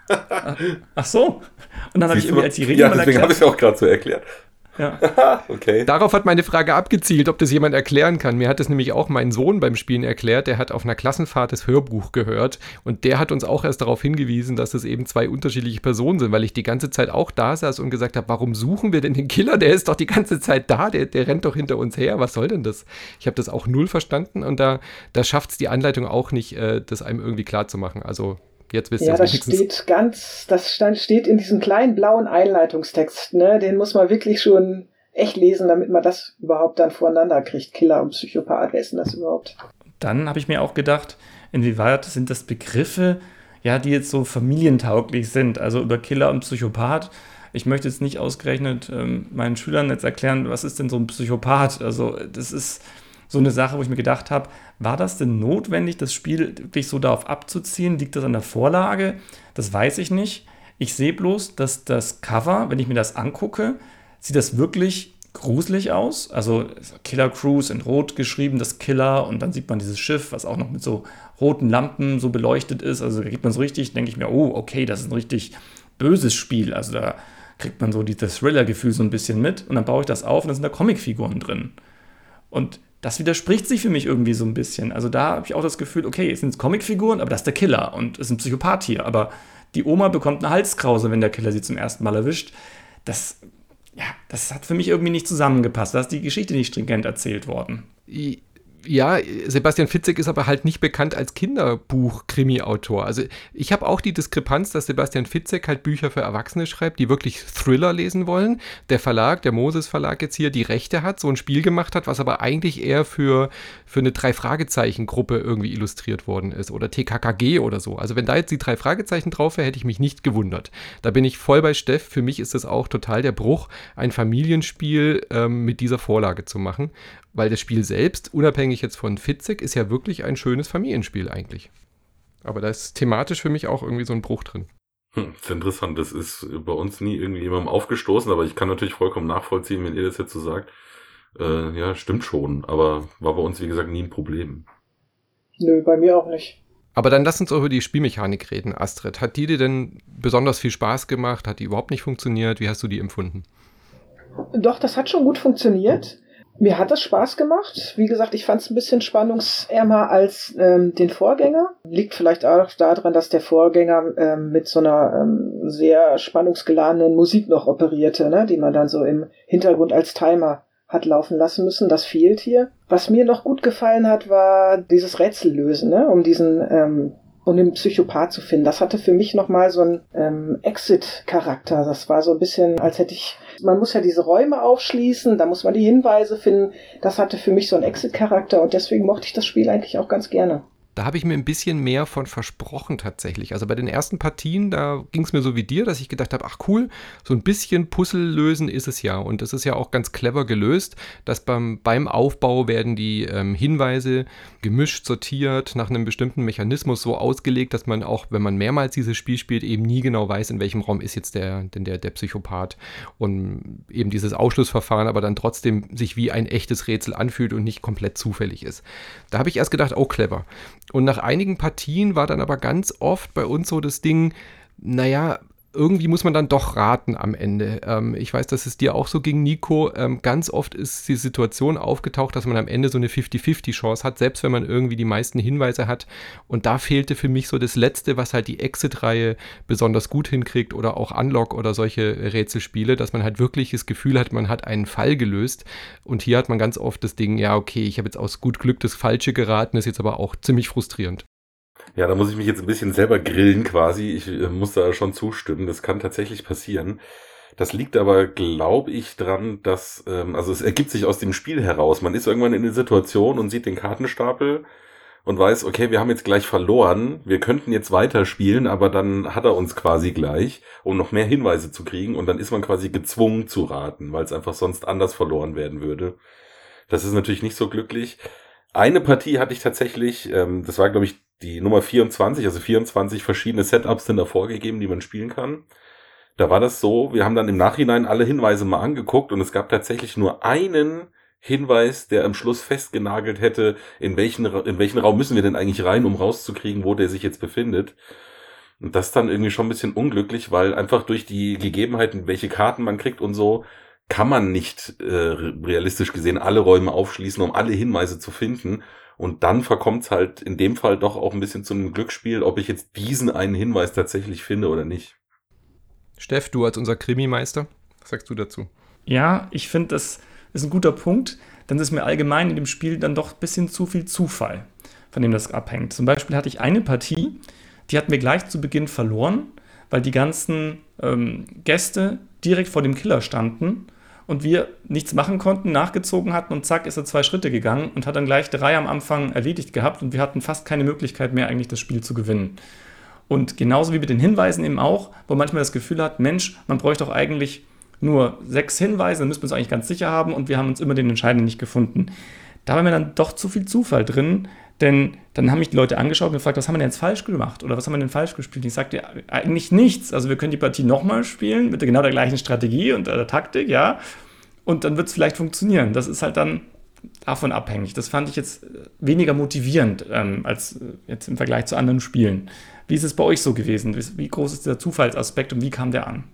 (laughs) Ach so. Und dann habe ich irgendwie als die Regeln Ja, deswegen habe ich es auch gerade so erklärt. Ja. (laughs) okay. Darauf hat meine Frage abgezielt, ob das jemand erklären kann. Mir hat das nämlich auch mein Sohn beim Spielen erklärt. Der hat auf einer Klassenfahrt das Hörbuch gehört und der hat uns auch erst darauf hingewiesen, dass es eben zwei unterschiedliche Personen sind, weil ich die ganze Zeit auch da saß und gesagt habe, warum suchen wir denn den Killer? Der ist doch die ganze Zeit da, der, der rennt doch hinter uns her. Was soll denn das? Ich habe das auch null verstanden und da, da schafft es die Anleitung auch nicht, äh, das einem irgendwie klar zu machen. Also Jetzt wisst ja, das steht ganz, das stand, steht in diesem kleinen blauen Einleitungstext, ne? Den muss man wirklich schon echt lesen, damit man das überhaupt dann voreinander kriegt. Killer und Psychopath, wer ist denn das überhaupt? Dann habe ich mir auch gedacht, inwieweit sind das Begriffe, ja, die jetzt so familientauglich sind, also über Killer und Psychopath. Ich möchte jetzt nicht ausgerechnet ähm, meinen Schülern jetzt erklären, was ist denn so ein Psychopath? Also das ist so eine Sache, wo ich mir gedacht habe, war das denn notwendig, das Spiel wirklich so darauf abzuziehen? Liegt das an der Vorlage? Das weiß ich nicht. Ich sehe bloß, dass das Cover, wenn ich mir das angucke, sieht das wirklich gruselig aus. Also Killer Cruise in Rot geschrieben, das Killer, und dann sieht man dieses Schiff, was auch noch mit so roten Lampen so beleuchtet ist. Also da geht man so richtig, denke ich mir, oh, okay, das ist ein richtig böses Spiel. Also da kriegt man so dieses Thriller-Gefühl so ein bisschen mit. Und dann baue ich das auf und da sind da Comicfiguren drin. Und das widerspricht sich für mich irgendwie so ein bisschen. Also da habe ich auch das Gefühl, okay, es sind Comicfiguren, aber das ist der Killer und es ist ein Psychopath hier. Aber die Oma bekommt eine Halskrause, wenn der Killer sie zum ersten Mal erwischt. Das, ja, das hat für mich irgendwie nicht zusammengepasst. Da ist die Geschichte nicht stringent erzählt worden ja, Sebastian Fitzek ist aber halt nicht bekannt als Kinderbuch-Krimi-Autor. Also ich habe auch die Diskrepanz, dass Sebastian Fitzek halt Bücher für Erwachsene schreibt, die wirklich Thriller lesen wollen. Der Verlag, der Moses Verlag jetzt hier, die Rechte hat, so ein Spiel gemacht hat, was aber eigentlich eher für, für eine Drei-Fragezeichen-Gruppe irgendwie illustriert worden ist oder TKKG oder so. Also wenn da jetzt die drei Fragezeichen drauf wäre, hätte ich mich nicht gewundert. Da bin ich voll bei Steff. Für mich ist das auch total der Bruch, ein Familienspiel ähm, mit dieser Vorlage zu machen weil das Spiel selbst, unabhängig jetzt von Fitzek, ist ja wirklich ein schönes Familienspiel eigentlich. Aber da ist thematisch für mich auch irgendwie so ein Bruch drin. Hm, ist interessant. Das ist bei uns nie irgendwie jemandem aufgestoßen, aber ich kann natürlich vollkommen nachvollziehen, wenn ihr das jetzt so sagt. Äh, ja, stimmt schon, aber war bei uns, wie gesagt, nie ein Problem. Nö, bei mir auch nicht. Aber dann lass uns über die Spielmechanik reden, Astrid. Hat die dir denn besonders viel Spaß gemacht? Hat die überhaupt nicht funktioniert? Wie hast du die empfunden? Doch, das hat schon gut funktioniert. Mir hat das Spaß gemacht. Wie gesagt, ich fand es ein bisschen spannungsärmer als ähm, den Vorgänger. Liegt vielleicht auch daran, dass der Vorgänger ähm, mit so einer ähm, sehr spannungsgeladenen Musik noch operierte, ne? die man dann so im Hintergrund als Timer hat laufen lassen müssen. Das fehlt hier. Was mir noch gut gefallen hat, war dieses Rätsellösen, ne? um diesen ähm, um den Psychopath zu finden. Das hatte für mich nochmal so einen ähm, Exit-Charakter. Das war so ein bisschen, als hätte ich man muss ja diese Räume aufschließen, da muss man die Hinweise finden. Das hatte für mich so einen Exit-Charakter und deswegen mochte ich das Spiel eigentlich auch ganz gerne. Da habe ich mir ein bisschen mehr von versprochen tatsächlich. Also bei den ersten Partien, da ging es mir so wie dir, dass ich gedacht habe, ach cool, so ein bisschen Puzzle lösen ist es ja. Und das ist ja auch ganz clever gelöst, dass beim, beim Aufbau werden die ähm, Hinweise gemischt, sortiert, nach einem bestimmten Mechanismus so ausgelegt, dass man auch, wenn man mehrmals dieses Spiel spielt, eben nie genau weiß, in welchem Raum ist jetzt der, denn der, der Psychopath. Und eben dieses Ausschlussverfahren aber dann trotzdem sich wie ein echtes Rätsel anfühlt und nicht komplett zufällig ist. Da habe ich erst gedacht, oh clever. Und nach einigen Partien war dann aber ganz oft bei uns so das Ding, naja, irgendwie muss man dann doch raten am Ende. Ähm, ich weiß, dass es dir auch so ging, Nico. Ähm, ganz oft ist die Situation aufgetaucht, dass man am Ende so eine 50-50-Chance hat, selbst wenn man irgendwie die meisten Hinweise hat. Und da fehlte für mich so das Letzte, was halt die Exit-Reihe besonders gut hinkriegt oder auch Unlock oder solche Rätselspiele, dass man halt wirklich das Gefühl hat, man hat einen Fall gelöst. Und hier hat man ganz oft das Ding, ja, okay, ich habe jetzt aus gut Glück das Falsche geraten, ist jetzt aber auch ziemlich frustrierend. Ja, da muss ich mich jetzt ein bisschen selber grillen quasi. Ich äh, muss da schon zustimmen. Das kann tatsächlich passieren. Das liegt aber, glaube ich, dran, dass, ähm, also es ergibt sich aus dem Spiel heraus. Man ist irgendwann in der Situation und sieht den Kartenstapel und weiß, okay, wir haben jetzt gleich verloren, wir könnten jetzt weiterspielen, aber dann hat er uns quasi gleich, um noch mehr Hinweise zu kriegen und dann ist man quasi gezwungen zu raten, weil es einfach sonst anders verloren werden würde. Das ist natürlich nicht so glücklich. Eine Partie hatte ich tatsächlich, ähm, das war glaube ich die Nummer 24, also 24 verschiedene Setups sind da vorgegeben, die man spielen kann. Da war das so, wir haben dann im Nachhinein alle Hinweise mal angeguckt und es gab tatsächlich nur einen Hinweis, der am Schluss festgenagelt hätte, in welchen, in welchen Raum müssen wir denn eigentlich rein, um rauszukriegen, wo der sich jetzt befindet. Und das dann irgendwie schon ein bisschen unglücklich, weil einfach durch die Gegebenheiten, welche Karten man kriegt und so, kann man nicht äh, realistisch gesehen alle Räume aufschließen, um alle Hinweise zu finden. Und dann verkommt es halt in dem Fall doch auch ein bisschen zu einem Glücksspiel, ob ich jetzt diesen einen Hinweis tatsächlich finde oder nicht. Steff, du als unser Krimimeister, was sagst du dazu? Ja, ich finde, das ist ein guter Punkt. Dann ist mir allgemein in dem Spiel dann doch ein bisschen zu viel Zufall, von dem das abhängt. Zum Beispiel hatte ich eine Partie, die hatten wir gleich zu Beginn verloren, weil die ganzen ähm, Gäste direkt vor dem Killer standen und wir nichts machen konnten, nachgezogen hatten und zack ist er zwei Schritte gegangen und hat dann gleich drei am Anfang erledigt gehabt und wir hatten fast keine Möglichkeit mehr eigentlich das Spiel zu gewinnen. Und genauso wie mit den Hinweisen eben auch, wo man manchmal das Gefühl hat, Mensch, man bräuchte doch eigentlich nur sechs Hinweise, dann müsste man es eigentlich ganz sicher haben und wir haben uns immer den Entscheidenden nicht gefunden. Da war mir dann doch zu viel Zufall drin, denn dann haben mich die Leute angeschaut und gefragt, was haben wir denn jetzt falsch gemacht oder was haben wir denn falsch gespielt? Und ich sagte eigentlich nichts. Also wir können die Partie nochmal spielen mit genau der gleichen Strategie und der Taktik, ja. Und dann wird es vielleicht funktionieren. Das ist halt dann davon abhängig. Das fand ich jetzt weniger motivierend ähm, als äh, jetzt im Vergleich zu anderen Spielen. Wie ist es bei euch so gewesen? Wie groß ist der Zufallsaspekt und wie kam der an?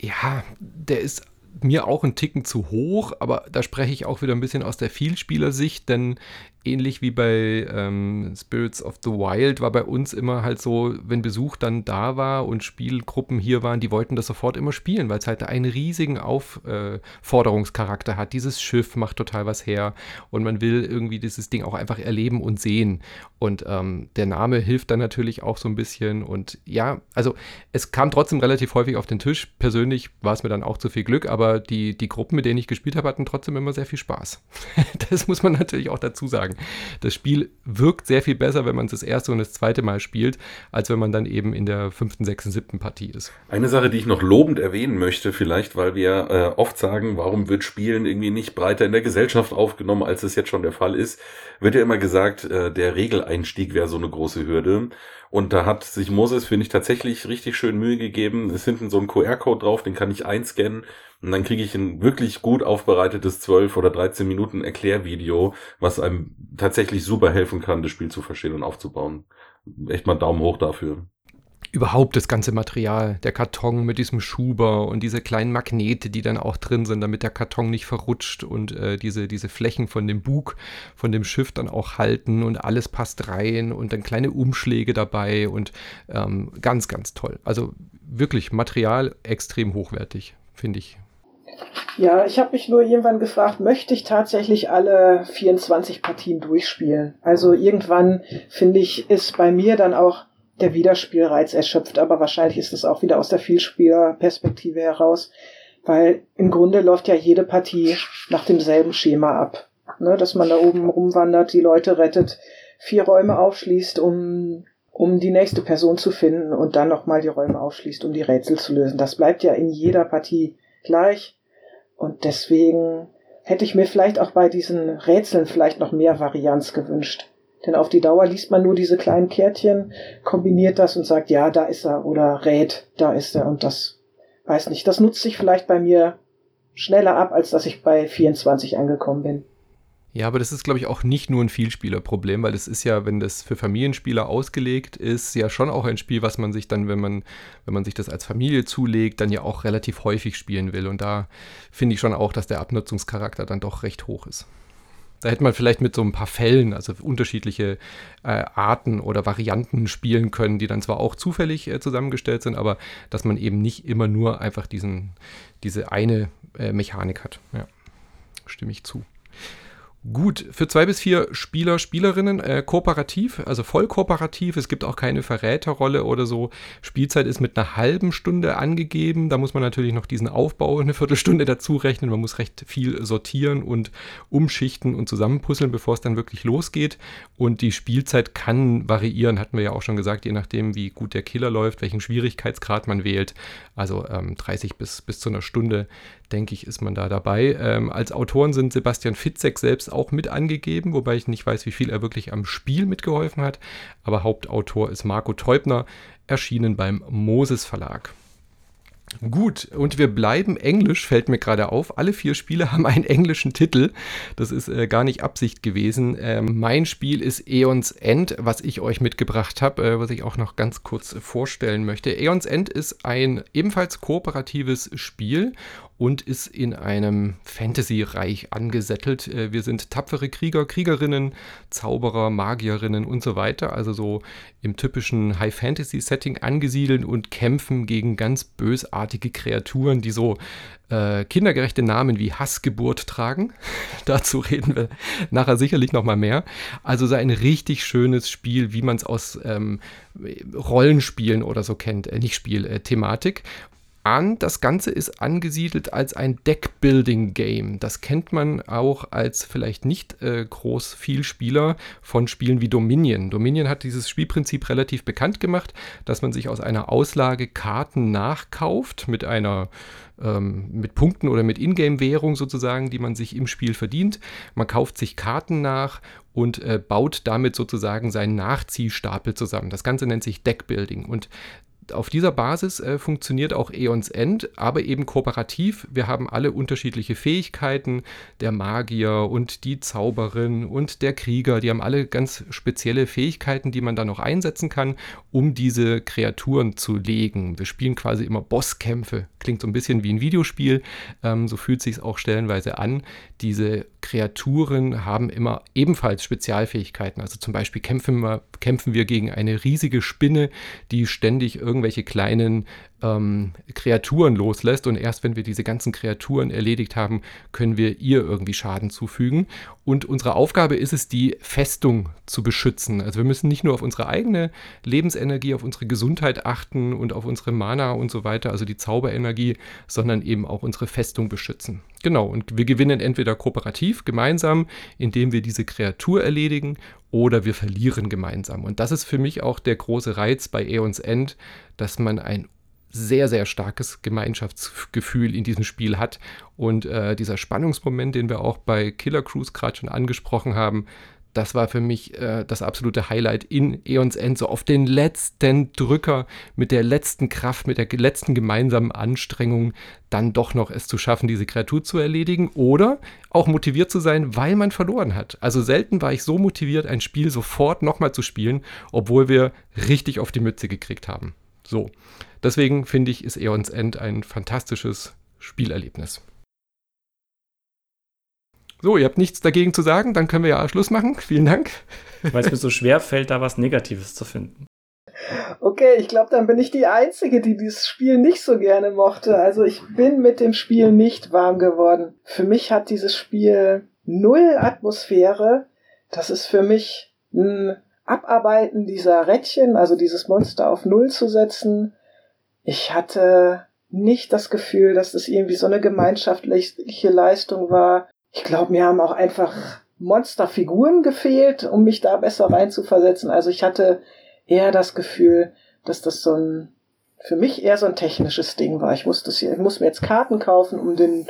Ja, der ist mir auch ein Ticken zu hoch, aber da spreche ich auch wieder ein bisschen aus der Vielspielersicht, denn ähnlich wie bei ähm, Spirits of the Wild war bei uns immer halt so, wenn Besuch dann da war und Spielgruppen hier waren, die wollten das sofort immer spielen, weil es halt einen riesigen Aufforderungscharakter äh, hat. Dieses Schiff macht total was her und man will irgendwie dieses Ding auch einfach erleben und sehen. Und ähm, der Name hilft dann natürlich auch so ein bisschen. Und ja, also es kam trotzdem relativ häufig auf den Tisch. Persönlich war es mir dann auch zu viel Glück, aber die, die Gruppen, mit denen ich gespielt habe, hatten trotzdem immer sehr viel Spaß. (laughs) das muss man natürlich auch dazu sagen sagen. Das Spiel wirkt sehr viel besser, wenn man es das erste und das zweite Mal spielt, als wenn man dann eben in der fünften, sechsten, siebten Partie ist. Eine Sache, die ich noch lobend erwähnen möchte, vielleicht, weil wir äh, oft sagen, warum wird Spielen irgendwie nicht breiter in der Gesellschaft aufgenommen, als es jetzt schon der Fall ist, wird ja immer gesagt, äh, der Regeleinstieg wäre so eine große Hürde. Und da hat sich Moses, finde ich, tatsächlich richtig schön Mühe gegeben. Es ist hinten so ein QR-Code drauf, den kann ich einscannen und dann kriege ich ein wirklich gut aufbereitetes 12 oder 13 Minuten Erklärvideo, was einem tatsächlich super helfen kann, das Spiel zu verstehen und aufzubauen. Echt mal Daumen hoch dafür überhaupt das ganze Material, der Karton mit diesem Schuber und diese kleinen Magnete, die dann auch drin sind, damit der Karton nicht verrutscht und äh, diese, diese Flächen von dem Bug, von dem Schiff dann auch halten und alles passt rein und dann kleine Umschläge dabei und ähm, ganz, ganz toll. Also wirklich Material extrem hochwertig, finde ich. Ja, ich habe mich nur irgendwann gefragt, möchte ich tatsächlich alle 24 Partien durchspielen? Also irgendwann, finde ich, ist bei mir dann auch der Wiederspielreiz erschöpft, aber wahrscheinlich ist es auch wieder aus der Vielspielerperspektive heraus, weil im Grunde läuft ja jede Partie nach demselben Schema ab. Ne, dass man da oben rumwandert, die Leute rettet, vier Räume aufschließt, um, um die nächste Person zu finden und dann nochmal die Räume aufschließt, um die Rätsel zu lösen. Das bleibt ja in jeder Partie gleich. Und deswegen hätte ich mir vielleicht auch bei diesen Rätseln vielleicht noch mehr Varianz gewünscht. Denn auf die Dauer liest man nur diese kleinen Kärtchen, kombiniert das und sagt, ja, da ist er oder rät, da ist er und das weiß nicht. Das nutzt sich vielleicht bei mir schneller ab, als dass ich bei 24 angekommen bin. Ja, aber das ist, glaube ich, auch nicht nur ein Vielspielerproblem, weil es ist ja, wenn das für Familienspieler ausgelegt ist, ja schon auch ein Spiel, was man sich dann, wenn man, wenn man sich das als Familie zulegt, dann ja auch relativ häufig spielen will. Und da finde ich schon auch, dass der Abnutzungscharakter dann doch recht hoch ist. Da hätte man vielleicht mit so ein paar Fällen, also unterschiedliche äh, Arten oder Varianten spielen können, die dann zwar auch zufällig äh, zusammengestellt sind, aber dass man eben nicht immer nur einfach diesen, diese eine äh, Mechanik hat. Ja, stimme ich zu. Gut, für zwei bis vier Spieler, Spielerinnen, äh, kooperativ, also voll kooperativ. Es gibt auch keine Verräterrolle oder so. Spielzeit ist mit einer halben Stunde angegeben. Da muss man natürlich noch diesen Aufbau eine Viertelstunde dazu rechnen. Man muss recht viel sortieren und umschichten und zusammenpuzzeln, bevor es dann wirklich losgeht. Und die Spielzeit kann variieren, hatten wir ja auch schon gesagt, je nachdem, wie gut der Killer läuft, welchen Schwierigkeitsgrad man wählt. Also ähm, 30 bis, bis zu einer Stunde denke ich, ist man da dabei. Ähm, als Autoren sind Sebastian Fitzek selbst auch mit angegeben, wobei ich nicht weiß, wie viel er wirklich am Spiel mitgeholfen hat. Aber Hauptautor ist Marco Teubner, erschienen beim Moses Verlag. Gut, und wir bleiben englisch, fällt mir gerade auf. Alle vier Spiele (laughs) haben einen englischen Titel. Das ist äh, gar nicht Absicht gewesen. Ähm, mein Spiel ist Aeons End, was ich euch mitgebracht habe, äh, was ich auch noch ganz kurz vorstellen möchte. Aeons End ist ein ebenfalls kooperatives Spiel und ist in einem Fantasy-Reich angesettelt. Äh, wir sind tapfere Krieger, Kriegerinnen, Zauberer, Magierinnen und so weiter, also so im typischen High-Fantasy-Setting angesiedelt und kämpfen gegen ganz bösartige Kreaturen, die so äh, kindergerechte Namen wie Hassgeburt tragen. (laughs) Dazu reden wir nachher sicherlich nochmal mehr. Also so ein richtig schönes Spiel, wie man es aus ähm, Rollenspielen oder so kennt, äh, nicht Spiel, äh, Thematik an. Das Ganze ist angesiedelt als ein Deck-Building-Game. Das kennt man auch als vielleicht nicht äh, groß viel Spieler von Spielen wie Dominion. Dominion hat dieses Spielprinzip relativ bekannt gemacht, dass man sich aus einer Auslage Karten nachkauft mit einer ähm, mit Punkten oder mit Ingame-Währung sozusagen, die man sich im Spiel verdient. Man kauft sich Karten nach und äh, baut damit sozusagen seinen Nachziehstapel zusammen. Das Ganze nennt sich Deckbuilding. Und auf dieser Basis äh, funktioniert auch Eons End, aber eben kooperativ. Wir haben alle unterschiedliche Fähigkeiten. Der Magier und die Zauberin und der Krieger, die haben alle ganz spezielle Fähigkeiten, die man dann noch einsetzen kann, um diese Kreaturen zu legen. Wir spielen quasi immer Bosskämpfe. Klingt so ein bisschen wie ein Videospiel. Ähm, so fühlt sich auch stellenweise an. Diese Kreaturen haben immer ebenfalls Spezialfähigkeiten. Also zum Beispiel kämpfen wir, kämpfen wir gegen eine riesige Spinne, die ständig irgendwelche kleinen ähm, Kreaturen loslässt und erst wenn wir diese ganzen Kreaturen erledigt haben, können wir ihr irgendwie Schaden zufügen. Und unsere Aufgabe ist es, die Festung zu beschützen. Also wir müssen nicht nur auf unsere eigene Lebensenergie, auf unsere Gesundheit achten und auf unsere Mana und so weiter, also die Zauberenergie, sondern eben auch unsere Festung beschützen. Genau, und wir gewinnen entweder kooperativ, gemeinsam, indem wir diese Kreatur erledigen, oder wir verlieren gemeinsam. Und das ist für mich auch der große Reiz bei Aeons End, dass man ein sehr, sehr starkes Gemeinschaftsgefühl in diesem Spiel hat. Und äh, dieser Spannungsmoment, den wir auch bei Killer Cruise gerade schon angesprochen haben, das war für mich äh, das absolute Highlight in Eons End, so auf den letzten Drücker mit der letzten Kraft, mit der letzten gemeinsamen Anstrengung, dann doch noch es zu schaffen, diese Kreatur zu erledigen oder auch motiviert zu sein, weil man verloren hat. Also selten war ich so motiviert, ein Spiel sofort nochmal zu spielen, obwohl wir richtig auf die Mütze gekriegt haben. So, Deswegen finde ich, ist Eons End ein fantastisches Spielerlebnis. So, ihr habt nichts dagegen zu sagen, dann können wir ja Schluss machen. Vielen Dank. Weil es mir so schwer fällt, da was Negatives zu finden. Okay, ich glaube, dann bin ich die Einzige, die dieses Spiel nicht so gerne mochte. Also ich bin mit dem Spiel nicht warm geworden. Für mich hat dieses Spiel null Atmosphäre. Das ist für mich ein Abarbeiten dieser Rädchen, also dieses Monster auf Null zu setzen ich hatte nicht das Gefühl, dass das irgendwie so eine gemeinschaftliche Leistung war. Ich glaube, mir haben auch einfach Monsterfiguren gefehlt, um mich da besser reinzuversetzen. Also ich hatte eher das Gefühl, dass das so ein für mich eher so ein technisches Ding war. Ich muss, das hier, ich muss mir jetzt Karten kaufen, um den,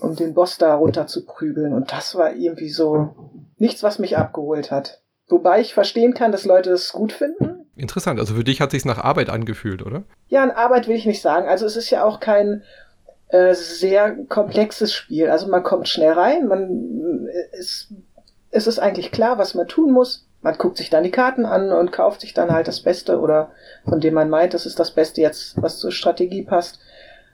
um den Boss da runter zu prügeln. Und das war irgendwie so nichts, was mich abgeholt hat. Wobei ich verstehen kann, dass Leute es gut finden. Interessant. Also für dich hat sich nach Arbeit angefühlt, oder? Ja, an Arbeit will ich nicht sagen. Also es ist ja auch kein äh, sehr komplexes Spiel. Also man kommt schnell rein, man äh, es es ist eigentlich klar, was man tun muss. Man guckt sich dann die Karten an und kauft sich dann halt das Beste oder von dem man meint, das ist das Beste jetzt, was zur Strategie passt.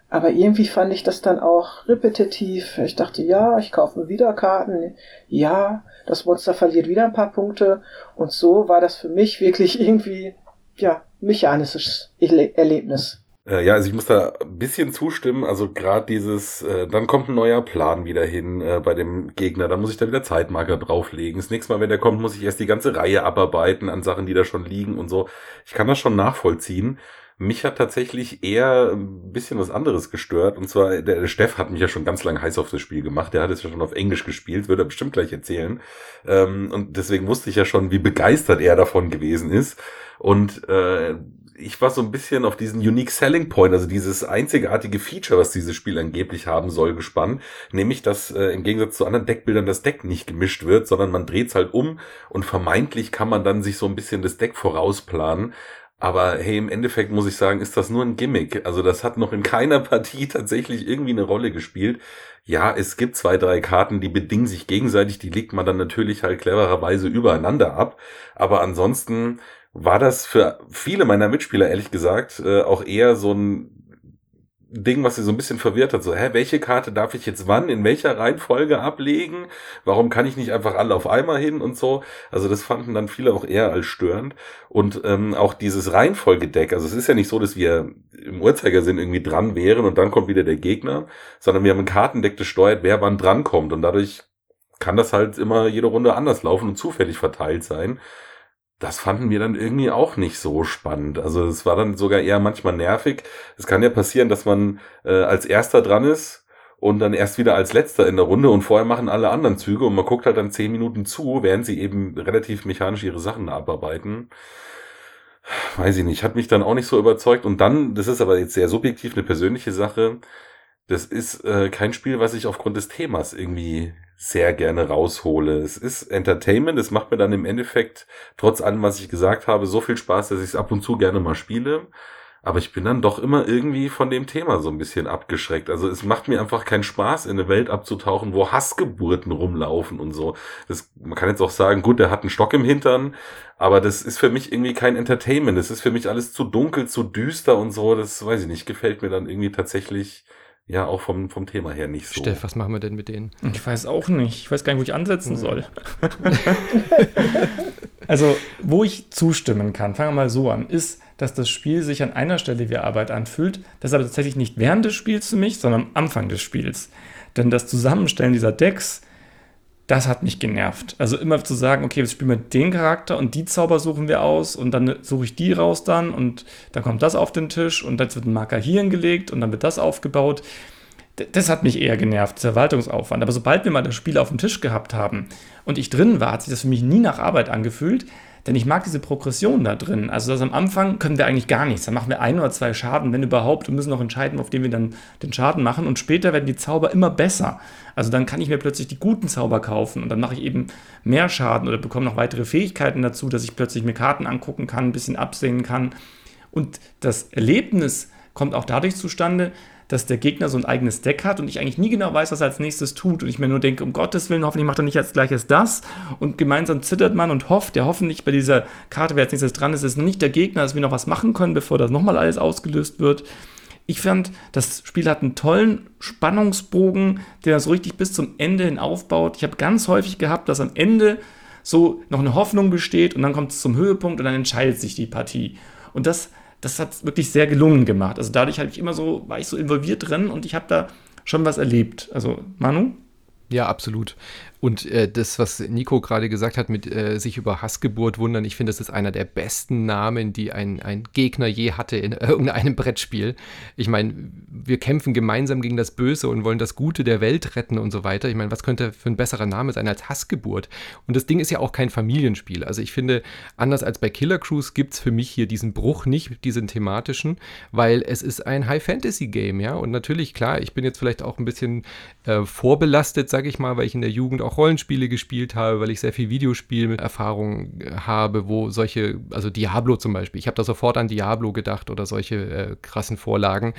Aber irgendwie fand ich das dann auch repetitiv. Ich dachte, ja, ich kaufe mir wieder Karten. Ja, das Monster verliert wieder ein paar Punkte. Und so war das für mich wirklich (laughs) irgendwie, ja, mechanisches Erlebnis. Äh, ja, also ich muss da ein bisschen zustimmen. Also gerade dieses, äh, dann kommt ein neuer Plan wieder hin äh, bei dem Gegner. Dann muss ich da wieder Zeitmarker drauflegen. Das nächste Mal, wenn der kommt, muss ich erst die ganze Reihe abarbeiten an Sachen, die da schon liegen und so. Ich kann das schon nachvollziehen. Mich hat tatsächlich eher ein bisschen was anderes gestört. Und zwar, der, der Steff hat mich ja schon ganz lange heiß auf das Spiel gemacht. Der hat es ja schon auf Englisch gespielt, würde er bestimmt gleich erzählen. Ähm, und deswegen wusste ich ja schon, wie begeistert er davon gewesen ist. Und äh, ich war so ein bisschen auf diesen Unique Selling Point, also dieses einzigartige Feature, was dieses Spiel angeblich haben soll, gespannt. Nämlich, dass äh, im Gegensatz zu anderen Deckbildern das Deck nicht gemischt wird, sondern man dreht es halt um und vermeintlich kann man dann sich so ein bisschen das Deck vorausplanen. Aber hey, im Endeffekt muss ich sagen, ist das nur ein Gimmick. Also das hat noch in keiner (laughs) Partie tatsächlich irgendwie eine Rolle gespielt. Ja, es gibt zwei, drei Karten, die bedingen sich gegenseitig, die legt man dann natürlich halt clevererweise übereinander ab. Aber ansonsten war das für viele meiner Mitspieler, ehrlich gesagt, äh, auch eher so ein Ding, was sie so ein bisschen verwirrt hat. So, hä, welche Karte darf ich jetzt wann, in welcher Reihenfolge ablegen? Warum kann ich nicht einfach alle auf einmal hin und so? Also das fanden dann viele auch eher als störend. Und ähm, auch dieses Reihenfolgedeck, also es ist ja nicht so, dass wir im Uhrzeigersinn irgendwie dran wären und dann kommt wieder der Gegner, sondern wir haben ein Kartendeck, das steuert, wer wann dran kommt. Und dadurch kann das halt immer jede Runde anders laufen und zufällig verteilt sein das fanden wir dann irgendwie auch nicht so spannend. Also es war dann sogar eher manchmal nervig. Es kann ja passieren, dass man äh, als erster dran ist und dann erst wieder als letzter in der Runde und vorher machen alle anderen Züge und man guckt halt dann zehn Minuten zu, während sie eben relativ mechanisch ihre Sachen abarbeiten. Weiß ich nicht, hat mich dann auch nicht so überzeugt. Und dann, das ist aber jetzt sehr subjektiv eine persönliche Sache, das ist äh, kein Spiel, was ich aufgrund des Themas irgendwie sehr gerne raushole. Es ist Entertainment, es macht mir dann im Endeffekt, trotz allem, was ich gesagt habe, so viel Spaß, dass ich es ab und zu gerne mal spiele. Aber ich bin dann doch immer irgendwie von dem Thema so ein bisschen abgeschreckt. Also es macht mir einfach keinen Spaß, in eine Welt abzutauchen, wo Hassgeburten rumlaufen und so. Das, man kann jetzt auch sagen, gut, der hat einen Stock im Hintern, aber das ist für mich irgendwie kein Entertainment. Das ist für mich alles zu dunkel, zu düster und so. Das weiß ich nicht, gefällt mir dann irgendwie tatsächlich ja auch vom, vom Thema her nicht so. Steff, was machen wir denn mit denen? Ich weiß auch nicht. Ich weiß gar nicht, wo ich ansetzen soll. (laughs) also, wo ich zustimmen kann, fangen wir mal so an, ist, dass das Spiel sich an einer Stelle wie Arbeit anfühlt. Das ist aber tatsächlich nicht während des Spiels für mich, sondern am Anfang des Spiels. Denn das Zusammenstellen dieser Decks das hat mich genervt. Also immer zu sagen, okay, jetzt spielen wir den Charakter und die Zauber suchen wir aus und dann suche ich die raus dann und dann kommt das auf den Tisch und dann wird ein Marker hier hingelegt und dann wird das aufgebaut. Das hat mich eher genervt, der Verwaltungsaufwand. Aber sobald wir mal das Spiel auf dem Tisch gehabt haben und ich drin war, hat sich das für mich nie nach Arbeit angefühlt. Denn ich mag diese Progression da drin. Also das am Anfang können wir eigentlich gar nichts. Dann machen wir ein oder zwei Schaden, wenn überhaupt, und müssen noch entscheiden, auf den wir dann den Schaden machen. Und später werden die Zauber immer besser. Also dann kann ich mir plötzlich die guten Zauber kaufen und dann mache ich eben mehr Schaden oder bekomme noch weitere Fähigkeiten dazu, dass ich plötzlich mir Karten angucken kann, ein bisschen absehen kann. Und das Erlebnis kommt auch dadurch zustande, dass der Gegner so ein eigenes Deck hat und ich eigentlich nie genau weiß, was er als nächstes tut. Und ich mir nur denke, um Gottes Willen, hoffentlich macht er nicht als gleiches das. Und gemeinsam zittert man und hofft, der hoffentlich bei dieser Karte, wer als nächstes dran ist, ist nicht der Gegner, dass wir noch was machen können, bevor das nochmal alles ausgelöst wird. Ich fand, das Spiel hat einen tollen Spannungsbogen, der so richtig bis zum Ende hin aufbaut. Ich habe ganz häufig gehabt, dass am Ende so noch eine Hoffnung besteht und dann kommt es zum Höhepunkt und dann entscheidet sich die Partie. Und das das hat wirklich sehr gelungen gemacht. Also dadurch habe ich immer so, war ich so involviert drin und ich habe da schon was erlebt. Also Manu? Ja, absolut. Und äh, das, was Nico gerade gesagt hat, mit äh, sich über Hassgeburt wundern, ich finde, das ist einer der besten Namen, die ein, ein Gegner je hatte in (laughs) irgendeinem Brettspiel. Ich meine, wir kämpfen gemeinsam gegen das Böse und wollen das Gute der Welt retten und so weiter. Ich meine, was könnte für ein besserer Name sein als Hassgeburt? Und das Ding ist ja auch kein Familienspiel. Also ich finde, anders als bei Killer Cruise gibt es für mich hier diesen Bruch nicht, diesen thematischen, weil es ist ein High-Fantasy-Game, ja. Und natürlich, klar, ich bin jetzt vielleicht auch ein bisschen äh, vorbelastet, sage ich mal, weil ich in der Jugend auch Rollenspiele gespielt habe, weil ich sehr viel Videospielerfahrung äh, habe, wo solche, also Diablo zum Beispiel, ich habe da sofort an Diablo gedacht oder solche äh, krassen Vorlagen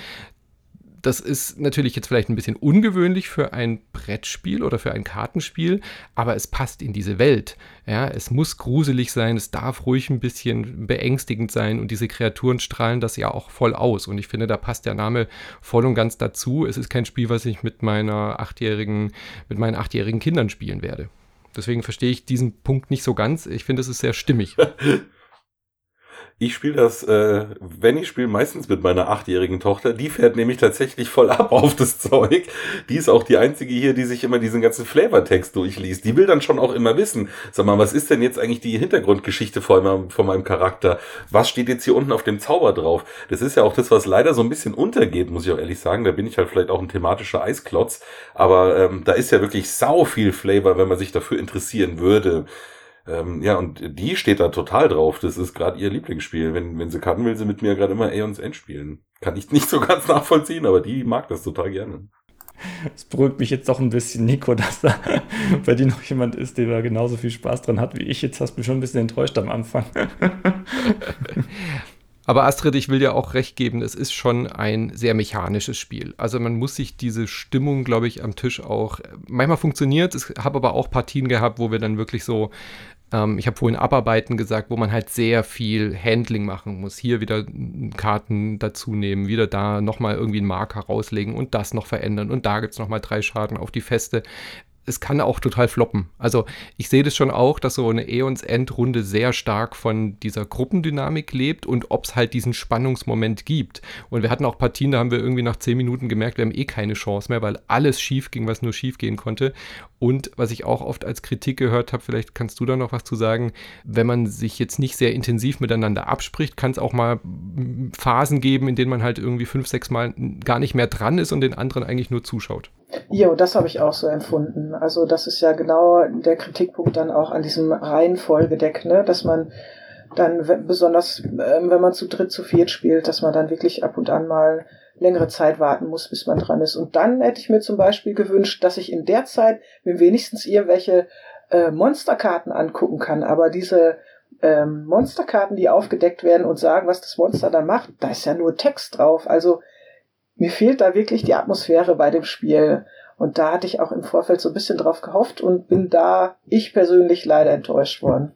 das ist natürlich jetzt vielleicht ein bisschen ungewöhnlich für ein Brettspiel oder für ein Kartenspiel, aber es passt in diese Welt. Ja, es muss gruselig sein, es darf ruhig ein bisschen beängstigend sein und diese Kreaturen strahlen das ja auch voll aus. Und ich finde, da passt der Name voll und ganz dazu. Es ist kein Spiel, was ich mit meiner achtjährigen, mit meinen achtjährigen Kindern spielen werde. Deswegen verstehe ich diesen Punkt nicht so ganz. Ich finde, es ist sehr stimmig. (laughs) Ich spiele das, äh, wenn ich spiele, meistens mit meiner achtjährigen Tochter. Die fährt nämlich tatsächlich voll ab (laughs) auf das Zeug. Die ist auch die einzige hier, die sich immer diesen ganzen Flavortext durchliest. Die will dann schon auch immer wissen, sag mal, was ist denn jetzt eigentlich die Hintergrundgeschichte von meinem, von meinem Charakter? Was steht jetzt hier unten auf dem Zauber drauf? Das ist ja auch das, was leider so ein bisschen untergeht, muss ich auch ehrlich sagen. Da bin ich halt vielleicht auch ein thematischer Eisklotz. Aber ähm, da ist ja wirklich sau viel Flavor, wenn man sich dafür interessieren würde. Ähm, ja, und die steht da total drauf. Das ist gerade ihr Lieblingsspiel. Wenn, wenn sie kann, will sie mit mir gerade immer Aeons End spielen. Kann ich nicht so ganz (laughs) nachvollziehen, aber die mag das total gerne. Es beruhigt mich jetzt doch ein bisschen, Nico, (laughs) dass da bei dir noch jemand ist, der da genauso viel Spaß dran hat wie ich. Jetzt hast du mich schon ein bisschen enttäuscht am Anfang. (laughs) Aber Astrid, ich will dir auch recht geben, es ist schon ein sehr mechanisches Spiel. Also man muss sich diese Stimmung, glaube ich, am Tisch auch. Manchmal funktioniert. Ich habe aber auch Partien gehabt, wo wir dann wirklich so ähm, ich habe vorhin Abarbeiten gesagt, wo man halt sehr viel Handling machen muss. Hier wieder Karten dazu nehmen, wieder da nochmal irgendwie einen Marker rauslegen und das noch verändern. Und da gibt es nochmal drei Schaden auf die Feste es kann auch total floppen. Also ich sehe das schon auch, dass so eine Eons Endrunde sehr stark von dieser Gruppendynamik lebt und ob es halt diesen Spannungsmoment gibt. Und wir hatten auch Partien, da haben wir irgendwie nach zehn Minuten gemerkt, wir haben eh keine Chance mehr, weil alles schief ging, was nur schief gehen konnte. Und was ich auch oft als Kritik gehört habe, vielleicht kannst du da noch was zu sagen, wenn man sich jetzt nicht sehr intensiv miteinander abspricht, kann es auch mal Phasen geben, in denen man halt irgendwie fünf, sechs Mal gar nicht mehr dran ist und den anderen eigentlich nur zuschaut. Jo, das habe ich auch so empfunden. Also das ist ja genau der Kritikpunkt dann auch an diesem Reihenfolgedeck, ne? dass man dann besonders, ähm, wenn man zu dritt, zu viert spielt, dass man dann wirklich ab und an mal längere Zeit warten muss, bis man dran ist. Und dann hätte ich mir zum Beispiel gewünscht, dass ich in der Zeit mir wenigstens irgendwelche äh, Monsterkarten angucken kann. Aber diese ähm, Monsterkarten, die aufgedeckt werden und sagen, was das Monster dann macht, da ist ja nur Text drauf. Also mir fehlt da wirklich die Atmosphäre bei dem Spiel. Und da hatte ich auch im Vorfeld so ein bisschen drauf gehofft und bin da ich persönlich leider enttäuscht worden.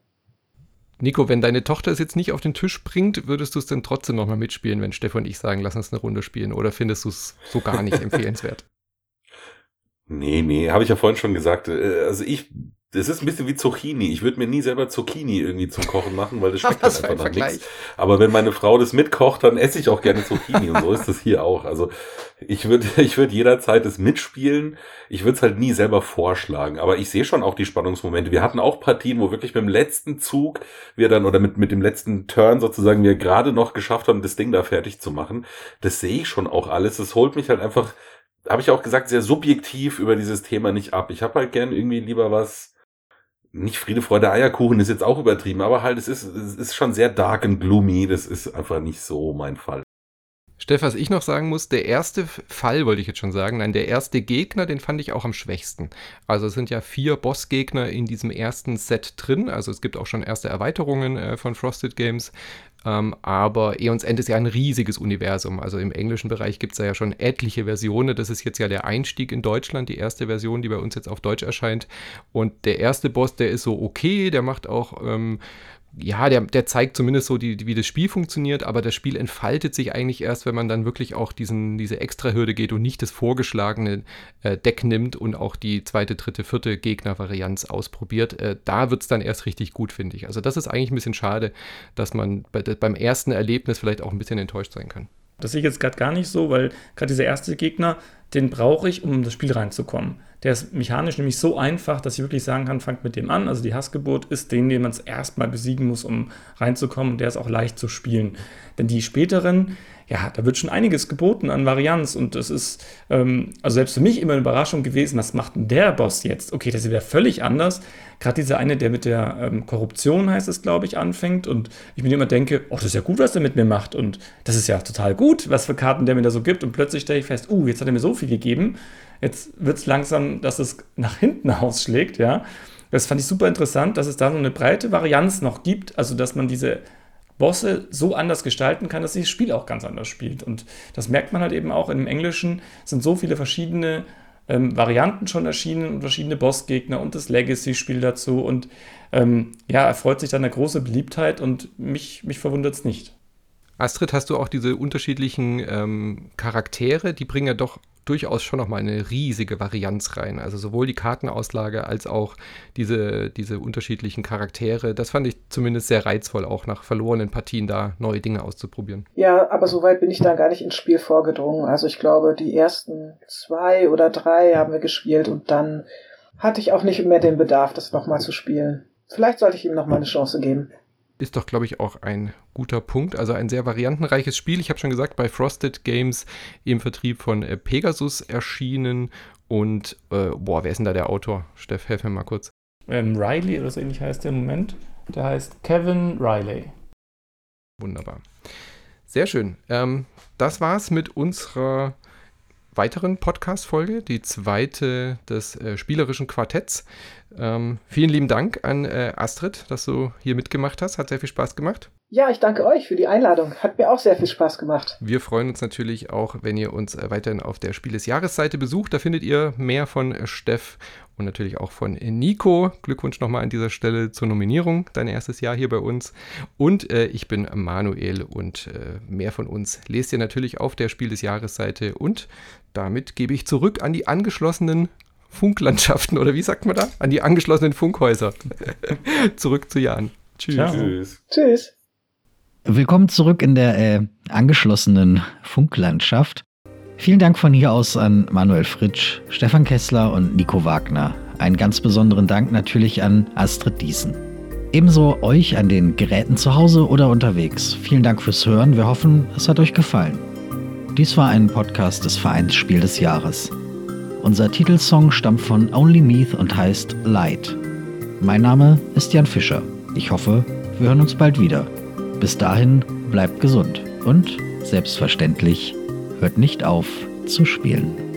Nico, wenn deine Tochter es jetzt nicht auf den Tisch bringt, würdest du es denn trotzdem nochmal mitspielen, wenn Stefan und ich sagen, lass uns eine Runde spielen? Oder findest du es so gar nicht (laughs) empfehlenswert? Nee, nee, habe ich ja vorhin schon gesagt. Äh, also ich das ist ein bisschen wie Zucchini. Ich würde mir nie selber Zucchini irgendwie zum Kochen machen, weil das (laughs) schmeckt das einfach nach nichts. Aber wenn meine Frau das mitkocht, dann esse ich auch gerne Zucchini. und so ist das hier auch. Also ich würde (laughs) ich würde jederzeit das mitspielen. Ich würde es halt nie selber vorschlagen. Aber ich sehe schon auch die Spannungsmomente. Wir hatten auch Partien, wo wirklich mit dem letzten Zug wir dann, oder mit, mit dem letzten Turn sozusagen, wir gerade noch geschafft haben, das Ding da fertig zu machen. Das sehe ich schon auch alles. Das holt mich halt einfach habe ich auch gesagt, sehr subjektiv über dieses Thema nicht ab. Ich habe halt gern irgendwie lieber was, nicht Friede, Freude, Eierkuchen ist jetzt auch übertrieben, aber halt, es ist, es ist schon sehr dark und gloomy. Das ist einfach nicht so mein Fall. Steff, was ich noch sagen muss, der erste Fall wollte ich jetzt schon sagen, nein, der erste Gegner, den fand ich auch am schwächsten. Also es sind ja vier Bossgegner in diesem ersten Set drin, also es gibt auch schon erste Erweiterungen äh, von Frosted Games, ähm, aber Eons End ist ja ein riesiges Universum. Also im englischen Bereich gibt es ja schon etliche Versionen. Das ist jetzt ja der Einstieg in Deutschland, die erste Version, die bei uns jetzt auf Deutsch erscheint. Und der erste Boss, der ist so okay, der macht auch ähm, ja, der, der zeigt zumindest so, die, wie das Spiel funktioniert, aber das Spiel entfaltet sich eigentlich erst, wenn man dann wirklich auch diesen, diese Extra-Hürde geht und nicht das vorgeschlagene äh, Deck nimmt und auch die zweite, dritte, vierte Gegner-Varianz ausprobiert. Äh, da wird es dann erst richtig gut, finde ich. Also das ist eigentlich ein bisschen schade, dass man bei, beim ersten Erlebnis vielleicht auch ein bisschen enttäuscht sein kann. Das sehe ich jetzt gerade gar nicht so, weil gerade dieser erste Gegner, den brauche ich, um in das Spiel reinzukommen. Der ist mechanisch nämlich so einfach, dass ich wirklich sagen kann, fangt mit dem an. Also die Hassgeburt ist den, den man es erstmal besiegen muss, um reinzukommen. Und der ist auch leicht zu spielen. Denn die späteren, ja, da wird schon einiges geboten an Varianz und das ist, ähm, also selbst für mich immer eine Überraschung gewesen, was macht denn der Boss jetzt? Okay, das ist wieder völlig anders. Gerade dieser eine, der mit der ähm, Korruption, heißt es, glaube ich, anfängt und ich mir immer denke, oh, das ist ja gut, was er mit mir macht und das ist ja total gut, was für Karten der mir da so gibt und plötzlich stelle ich fest, uh, jetzt hat er mir so viel gegeben, jetzt wird es langsam, dass es nach hinten (laughs) ausschlägt, ja. Das fand ich super interessant, dass es da so eine breite Varianz noch gibt, also dass man diese Bosse so anders gestalten kann, dass sich das Spiel auch ganz anders spielt. Und das merkt man halt eben auch im Englischen, sind so viele verschiedene ähm, Varianten schon erschienen und verschiedene Bossgegner und das Legacy-Spiel dazu. Und ähm, ja, erfreut sich dann eine große Beliebtheit und mich, mich verwundert es nicht. Astrid, hast du auch diese unterschiedlichen ähm, Charaktere? Die bringen ja doch durchaus schon nochmal eine riesige Varianz rein. Also sowohl die Kartenauslage als auch diese, diese unterschiedlichen Charaktere. Das fand ich zumindest sehr reizvoll, auch nach verlorenen Partien da neue Dinge auszuprobieren. Ja, aber soweit bin ich dann gar nicht ins Spiel vorgedrungen. Also ich glaube, die ersten zwei oder drei haben wir gespielt und dann hatte ich auch nicht mehr den Bedarf, das nochmal zu spielen. Vielleicht sollte ich ihm nochmal eine Chance geben ist doch, glaube ich, auch ein guter Punkt. Also ein sehr variantenreiches Spiel. Ich habe schon gesagt, bei Frosted Games im Vertrieb von äh, Pegasus erschienen. Und, äh, boah, wer ist denn da der Autor? Steff, helf mir mal kurz. Ähm, Riley oder so ähnlich heißt der im Moment. Der heißt Kevin Riley. Wunderbar. Sehr schön. Ähm, das war's mit unserer weiteren Podcast-Folge, die zweite des äh, spielerischen Quartetts. Ähm, vielen lieben Dank an äh, Astrid, dass du hier mitgemacht hast. Hat sehr viel Spaß gemacht. Ja, ich danke euch für die Einladung. Hat mir auch sehr viel Spaß gemacht. Wir freuen uns natürlich auch, wenn ihr uns äh, weiterhin auf der Spiel des Jahres-Seite besucht. Da findet ihr mehr von äh, Steff und natürlich auch von Nico. Glückwunsch nochmal an dieser Stelle zur Nominierung. Dein erstes Jahr hier bei uns. Und äh, ich bin Manuel und äh, mehr von uns lest ihr natürlich auf der Spiel des Jahres-Seite. Und damit gebe ich zurück an die angeschlossenen Funklandschaften oder wie sagt man da? An die angeschlossenen Funkhäuser. (laughs) zurück zu Jan. Tschüss. Tschüss. Tschüss. Willkommen zurück in der äh, angeschlossenen Funklandschaft. Vielen Dank von hier aus an Manuel Fritsch, Stefan Kessler und Nico Wagner. Einen ganz besonderen Dank natürlich an Astrid Diesen. Ebenso euch an den Geräten zu Hause oder unterwegs. Vielen Dank fürs Hören. Wir hoffen, es hat euch gefallen. Dies war ein Podcast des Vereins Spiel des Jahres. Unser Titelsong stammt von Only Meath und heißt Light. Mein Name ist Jan Fischer. Ich hoffe, wir hören uns bald wieder. Bis dahin bleibt gesund und selbstverständlich hört nicht auf zu spielen.